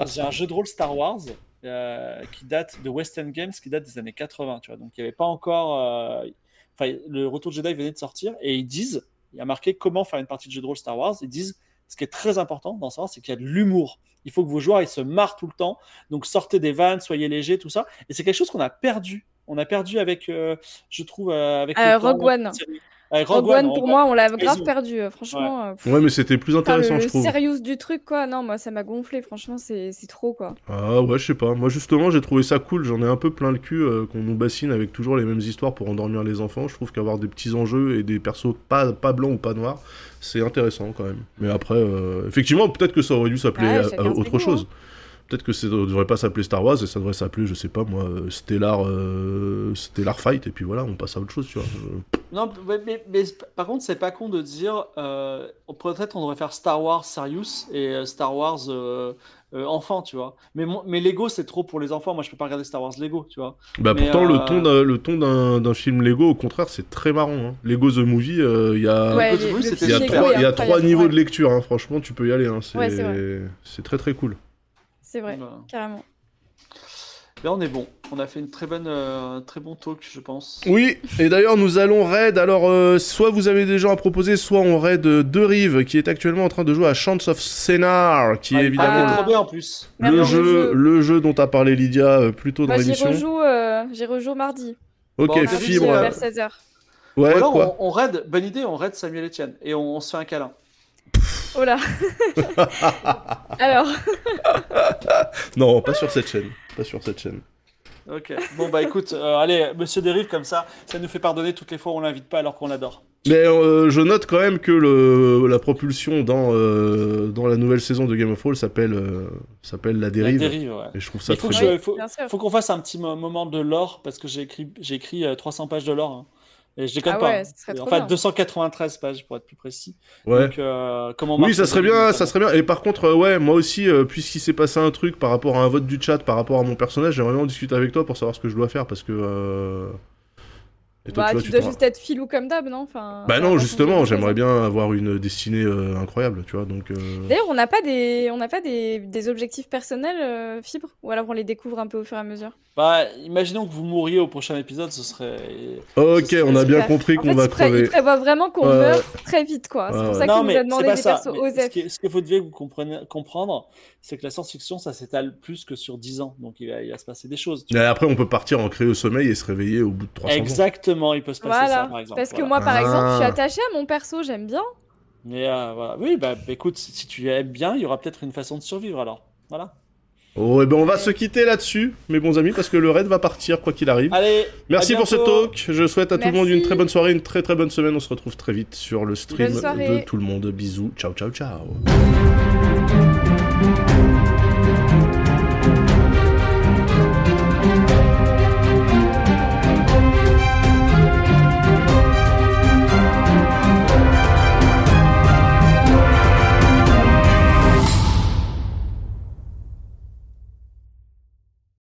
j'ai un, jeu de rôle Star Wars euh, qui date de West End Games, qui date des années 80, tu vois. Donc il n'y avait pas encore. Euh, enfin, le Retour de Jedi venait de sortir et ils disent, il y a marqué comment faire une partie de jeu de rôle Star Wars. Ils disent, ce qui est très important dans Star Wars, c'est qu'il y a de l'humour. Il faut que vos joueurs ils se marrent tout le temps. Donc sortez des vannes, soyez légers, tout ça. Et c'est quelque chose qu'on a perdu. On a perdu avec, euh, je trouve, avec Rogue One. Rogue, One, pour moi, on l'a grave perdu, euh, franchement. Ouais. Euh, mais c'était plus intéressant, je trouve. Le sérieux du truc, quoi. Non, moi, ça m'a gonflé, franchement, c'est trop, quoi. Ah ouais, je sais pas. Moi, justement, j'ai trouvé ça cool. J'en ai un peu plein le cul euh, qu'on nous bassine avec toujours les mêmes histoires pour endormir les enfants. Je trouve qu'avoir des petits enjeux et des persos pas, pas blancs ou pas noirs, c'est intéressant quand même. Mais après, effectivement, peut-être que ça aurait dû s'appeler autre chose. Hein. Peut-être que ça ne devrait pas s'appeler Star Wars et ça devrait s'appeler, je sais pas moi, euh, Stellar, euh, Stellar Fight et puis voilà, on passe à autre chose, tu vois. Non, mais, mais, par contre, c'est pas con de dire, euh, peut-être on devrait faire Star Wars Serious et euh, Star Wars enfant, tu vois. Mais, mais Lego, c'est trop pour les enfants. Moi, je peux pas regarder Star Wars Lego, tu vois. Bah pourtant, le ton, le ton d'un film Lego, au contraire, c'est très marrant. Hein. Lego The Movie, il y a, il y a trois, y a trois niveaux de lecture. Hein. Franchement, tu peux y aller. Hein. C'est très très cool. C'est vrai, carrément. Là, on est bon. On a fait une très bonne, euh, très bon talk, je pense. Oui, et d'ailleurs, nous allons raid. Alors, euh, soit vous avez des gens à proposer, soit on raid De Rive, qui est actuellement en train de jouer à Chance of Scénar, qui est évidemment trop bien en plus. Le jeu, le jeu dont a parlé Lydia euh, plus tôt dans l'émission. J'y rejoue, mardi. Ok, bon, fibre. Vers 16h. Ouais, quoi on, on, raid, bonne idée, on raid Samuel Etienne et on se fait un câlin. Oh là (laughs) Alors (laughs) Non, pas sur cette chaîne. Pas sur cette chaîne. Ok. Bon bah écoute, euh, allez, Monsieur Dérive comme ça, ça nous fait pardonner toutes les fois où on l'invite pas alors qu'on l'adore. Mais euh, je note quand même que le, la propulsion dans, euh, dans la nouvelle saison de Game of Thrones s'appelle s'appelle la dérive. La dérive ouais. Et je trouve ça Il faut, très faut, faut qu'on fasse un petit moment de lore parce que j'ai écrit j'ai écrit 300 pages de lore. Hein. Et je déconne ah pas. En fait, 293 pages pour être plus précis. Ouais. Donc, euh, comment oui, ça serait bien, ça serait bien. Et par contre, euh, ouais, moi aussi, euh, puisqu'il s'est passé un truc par rapport à un vote du chat, par rapport à mon personnage, j'aimerais vraiment discuter avec toi pour savoir ce que je dois faire parce que bah, tu, dois juste être filou comme d'hab, non? Enfin, Bah non, justement, j'aimerais bien avoir une destinée euh, incroyable, tu vois. Donc. Euh. D'ailleurs, on n'a pas des, on n'a pas des, des, objectifs personnels, euh, Fibre, ou alors on les découvre un peu au fur et à mesure? Bah, imaginons que vous mouriez au prochain épisode, ce serait. Ok, on a bien compris qu'on va crever. Il prévoit vraiment qu'on meurt très vite, quoi. C'est pour ça qu'il nous a demandé des persos OZEF. Ce qu'il faut devez vous comprendre, c'est que la science-fiction, ça s'étale plus que sur 10 ans, donc il va, il va se passer des choses. Et après, on peut partir en créer au sommeil et se réveiller au bout de 300 Exactement. ans. Exactement, il peut se passer ça, par exemple. Parce que moi, par ah. exemple, je suis attachée à mon perso, j'aime bien. Mais euh, voilà. Oui, bah écoute, si tu aimes bien, il y aura peut-être une façon de survivre alors. Voilà. Oh, et ben on va se quitter là-dessus, mes bons amis, parce que le raid va partir quoi qu'il arrive. Allez, merci pour ce talk. Je souhaite à tout le monde une très bonne soirée, une très très bonne semaine. On se retrouve très vite sur le stream de tout le monde. Bisous, ciao ciao ciao.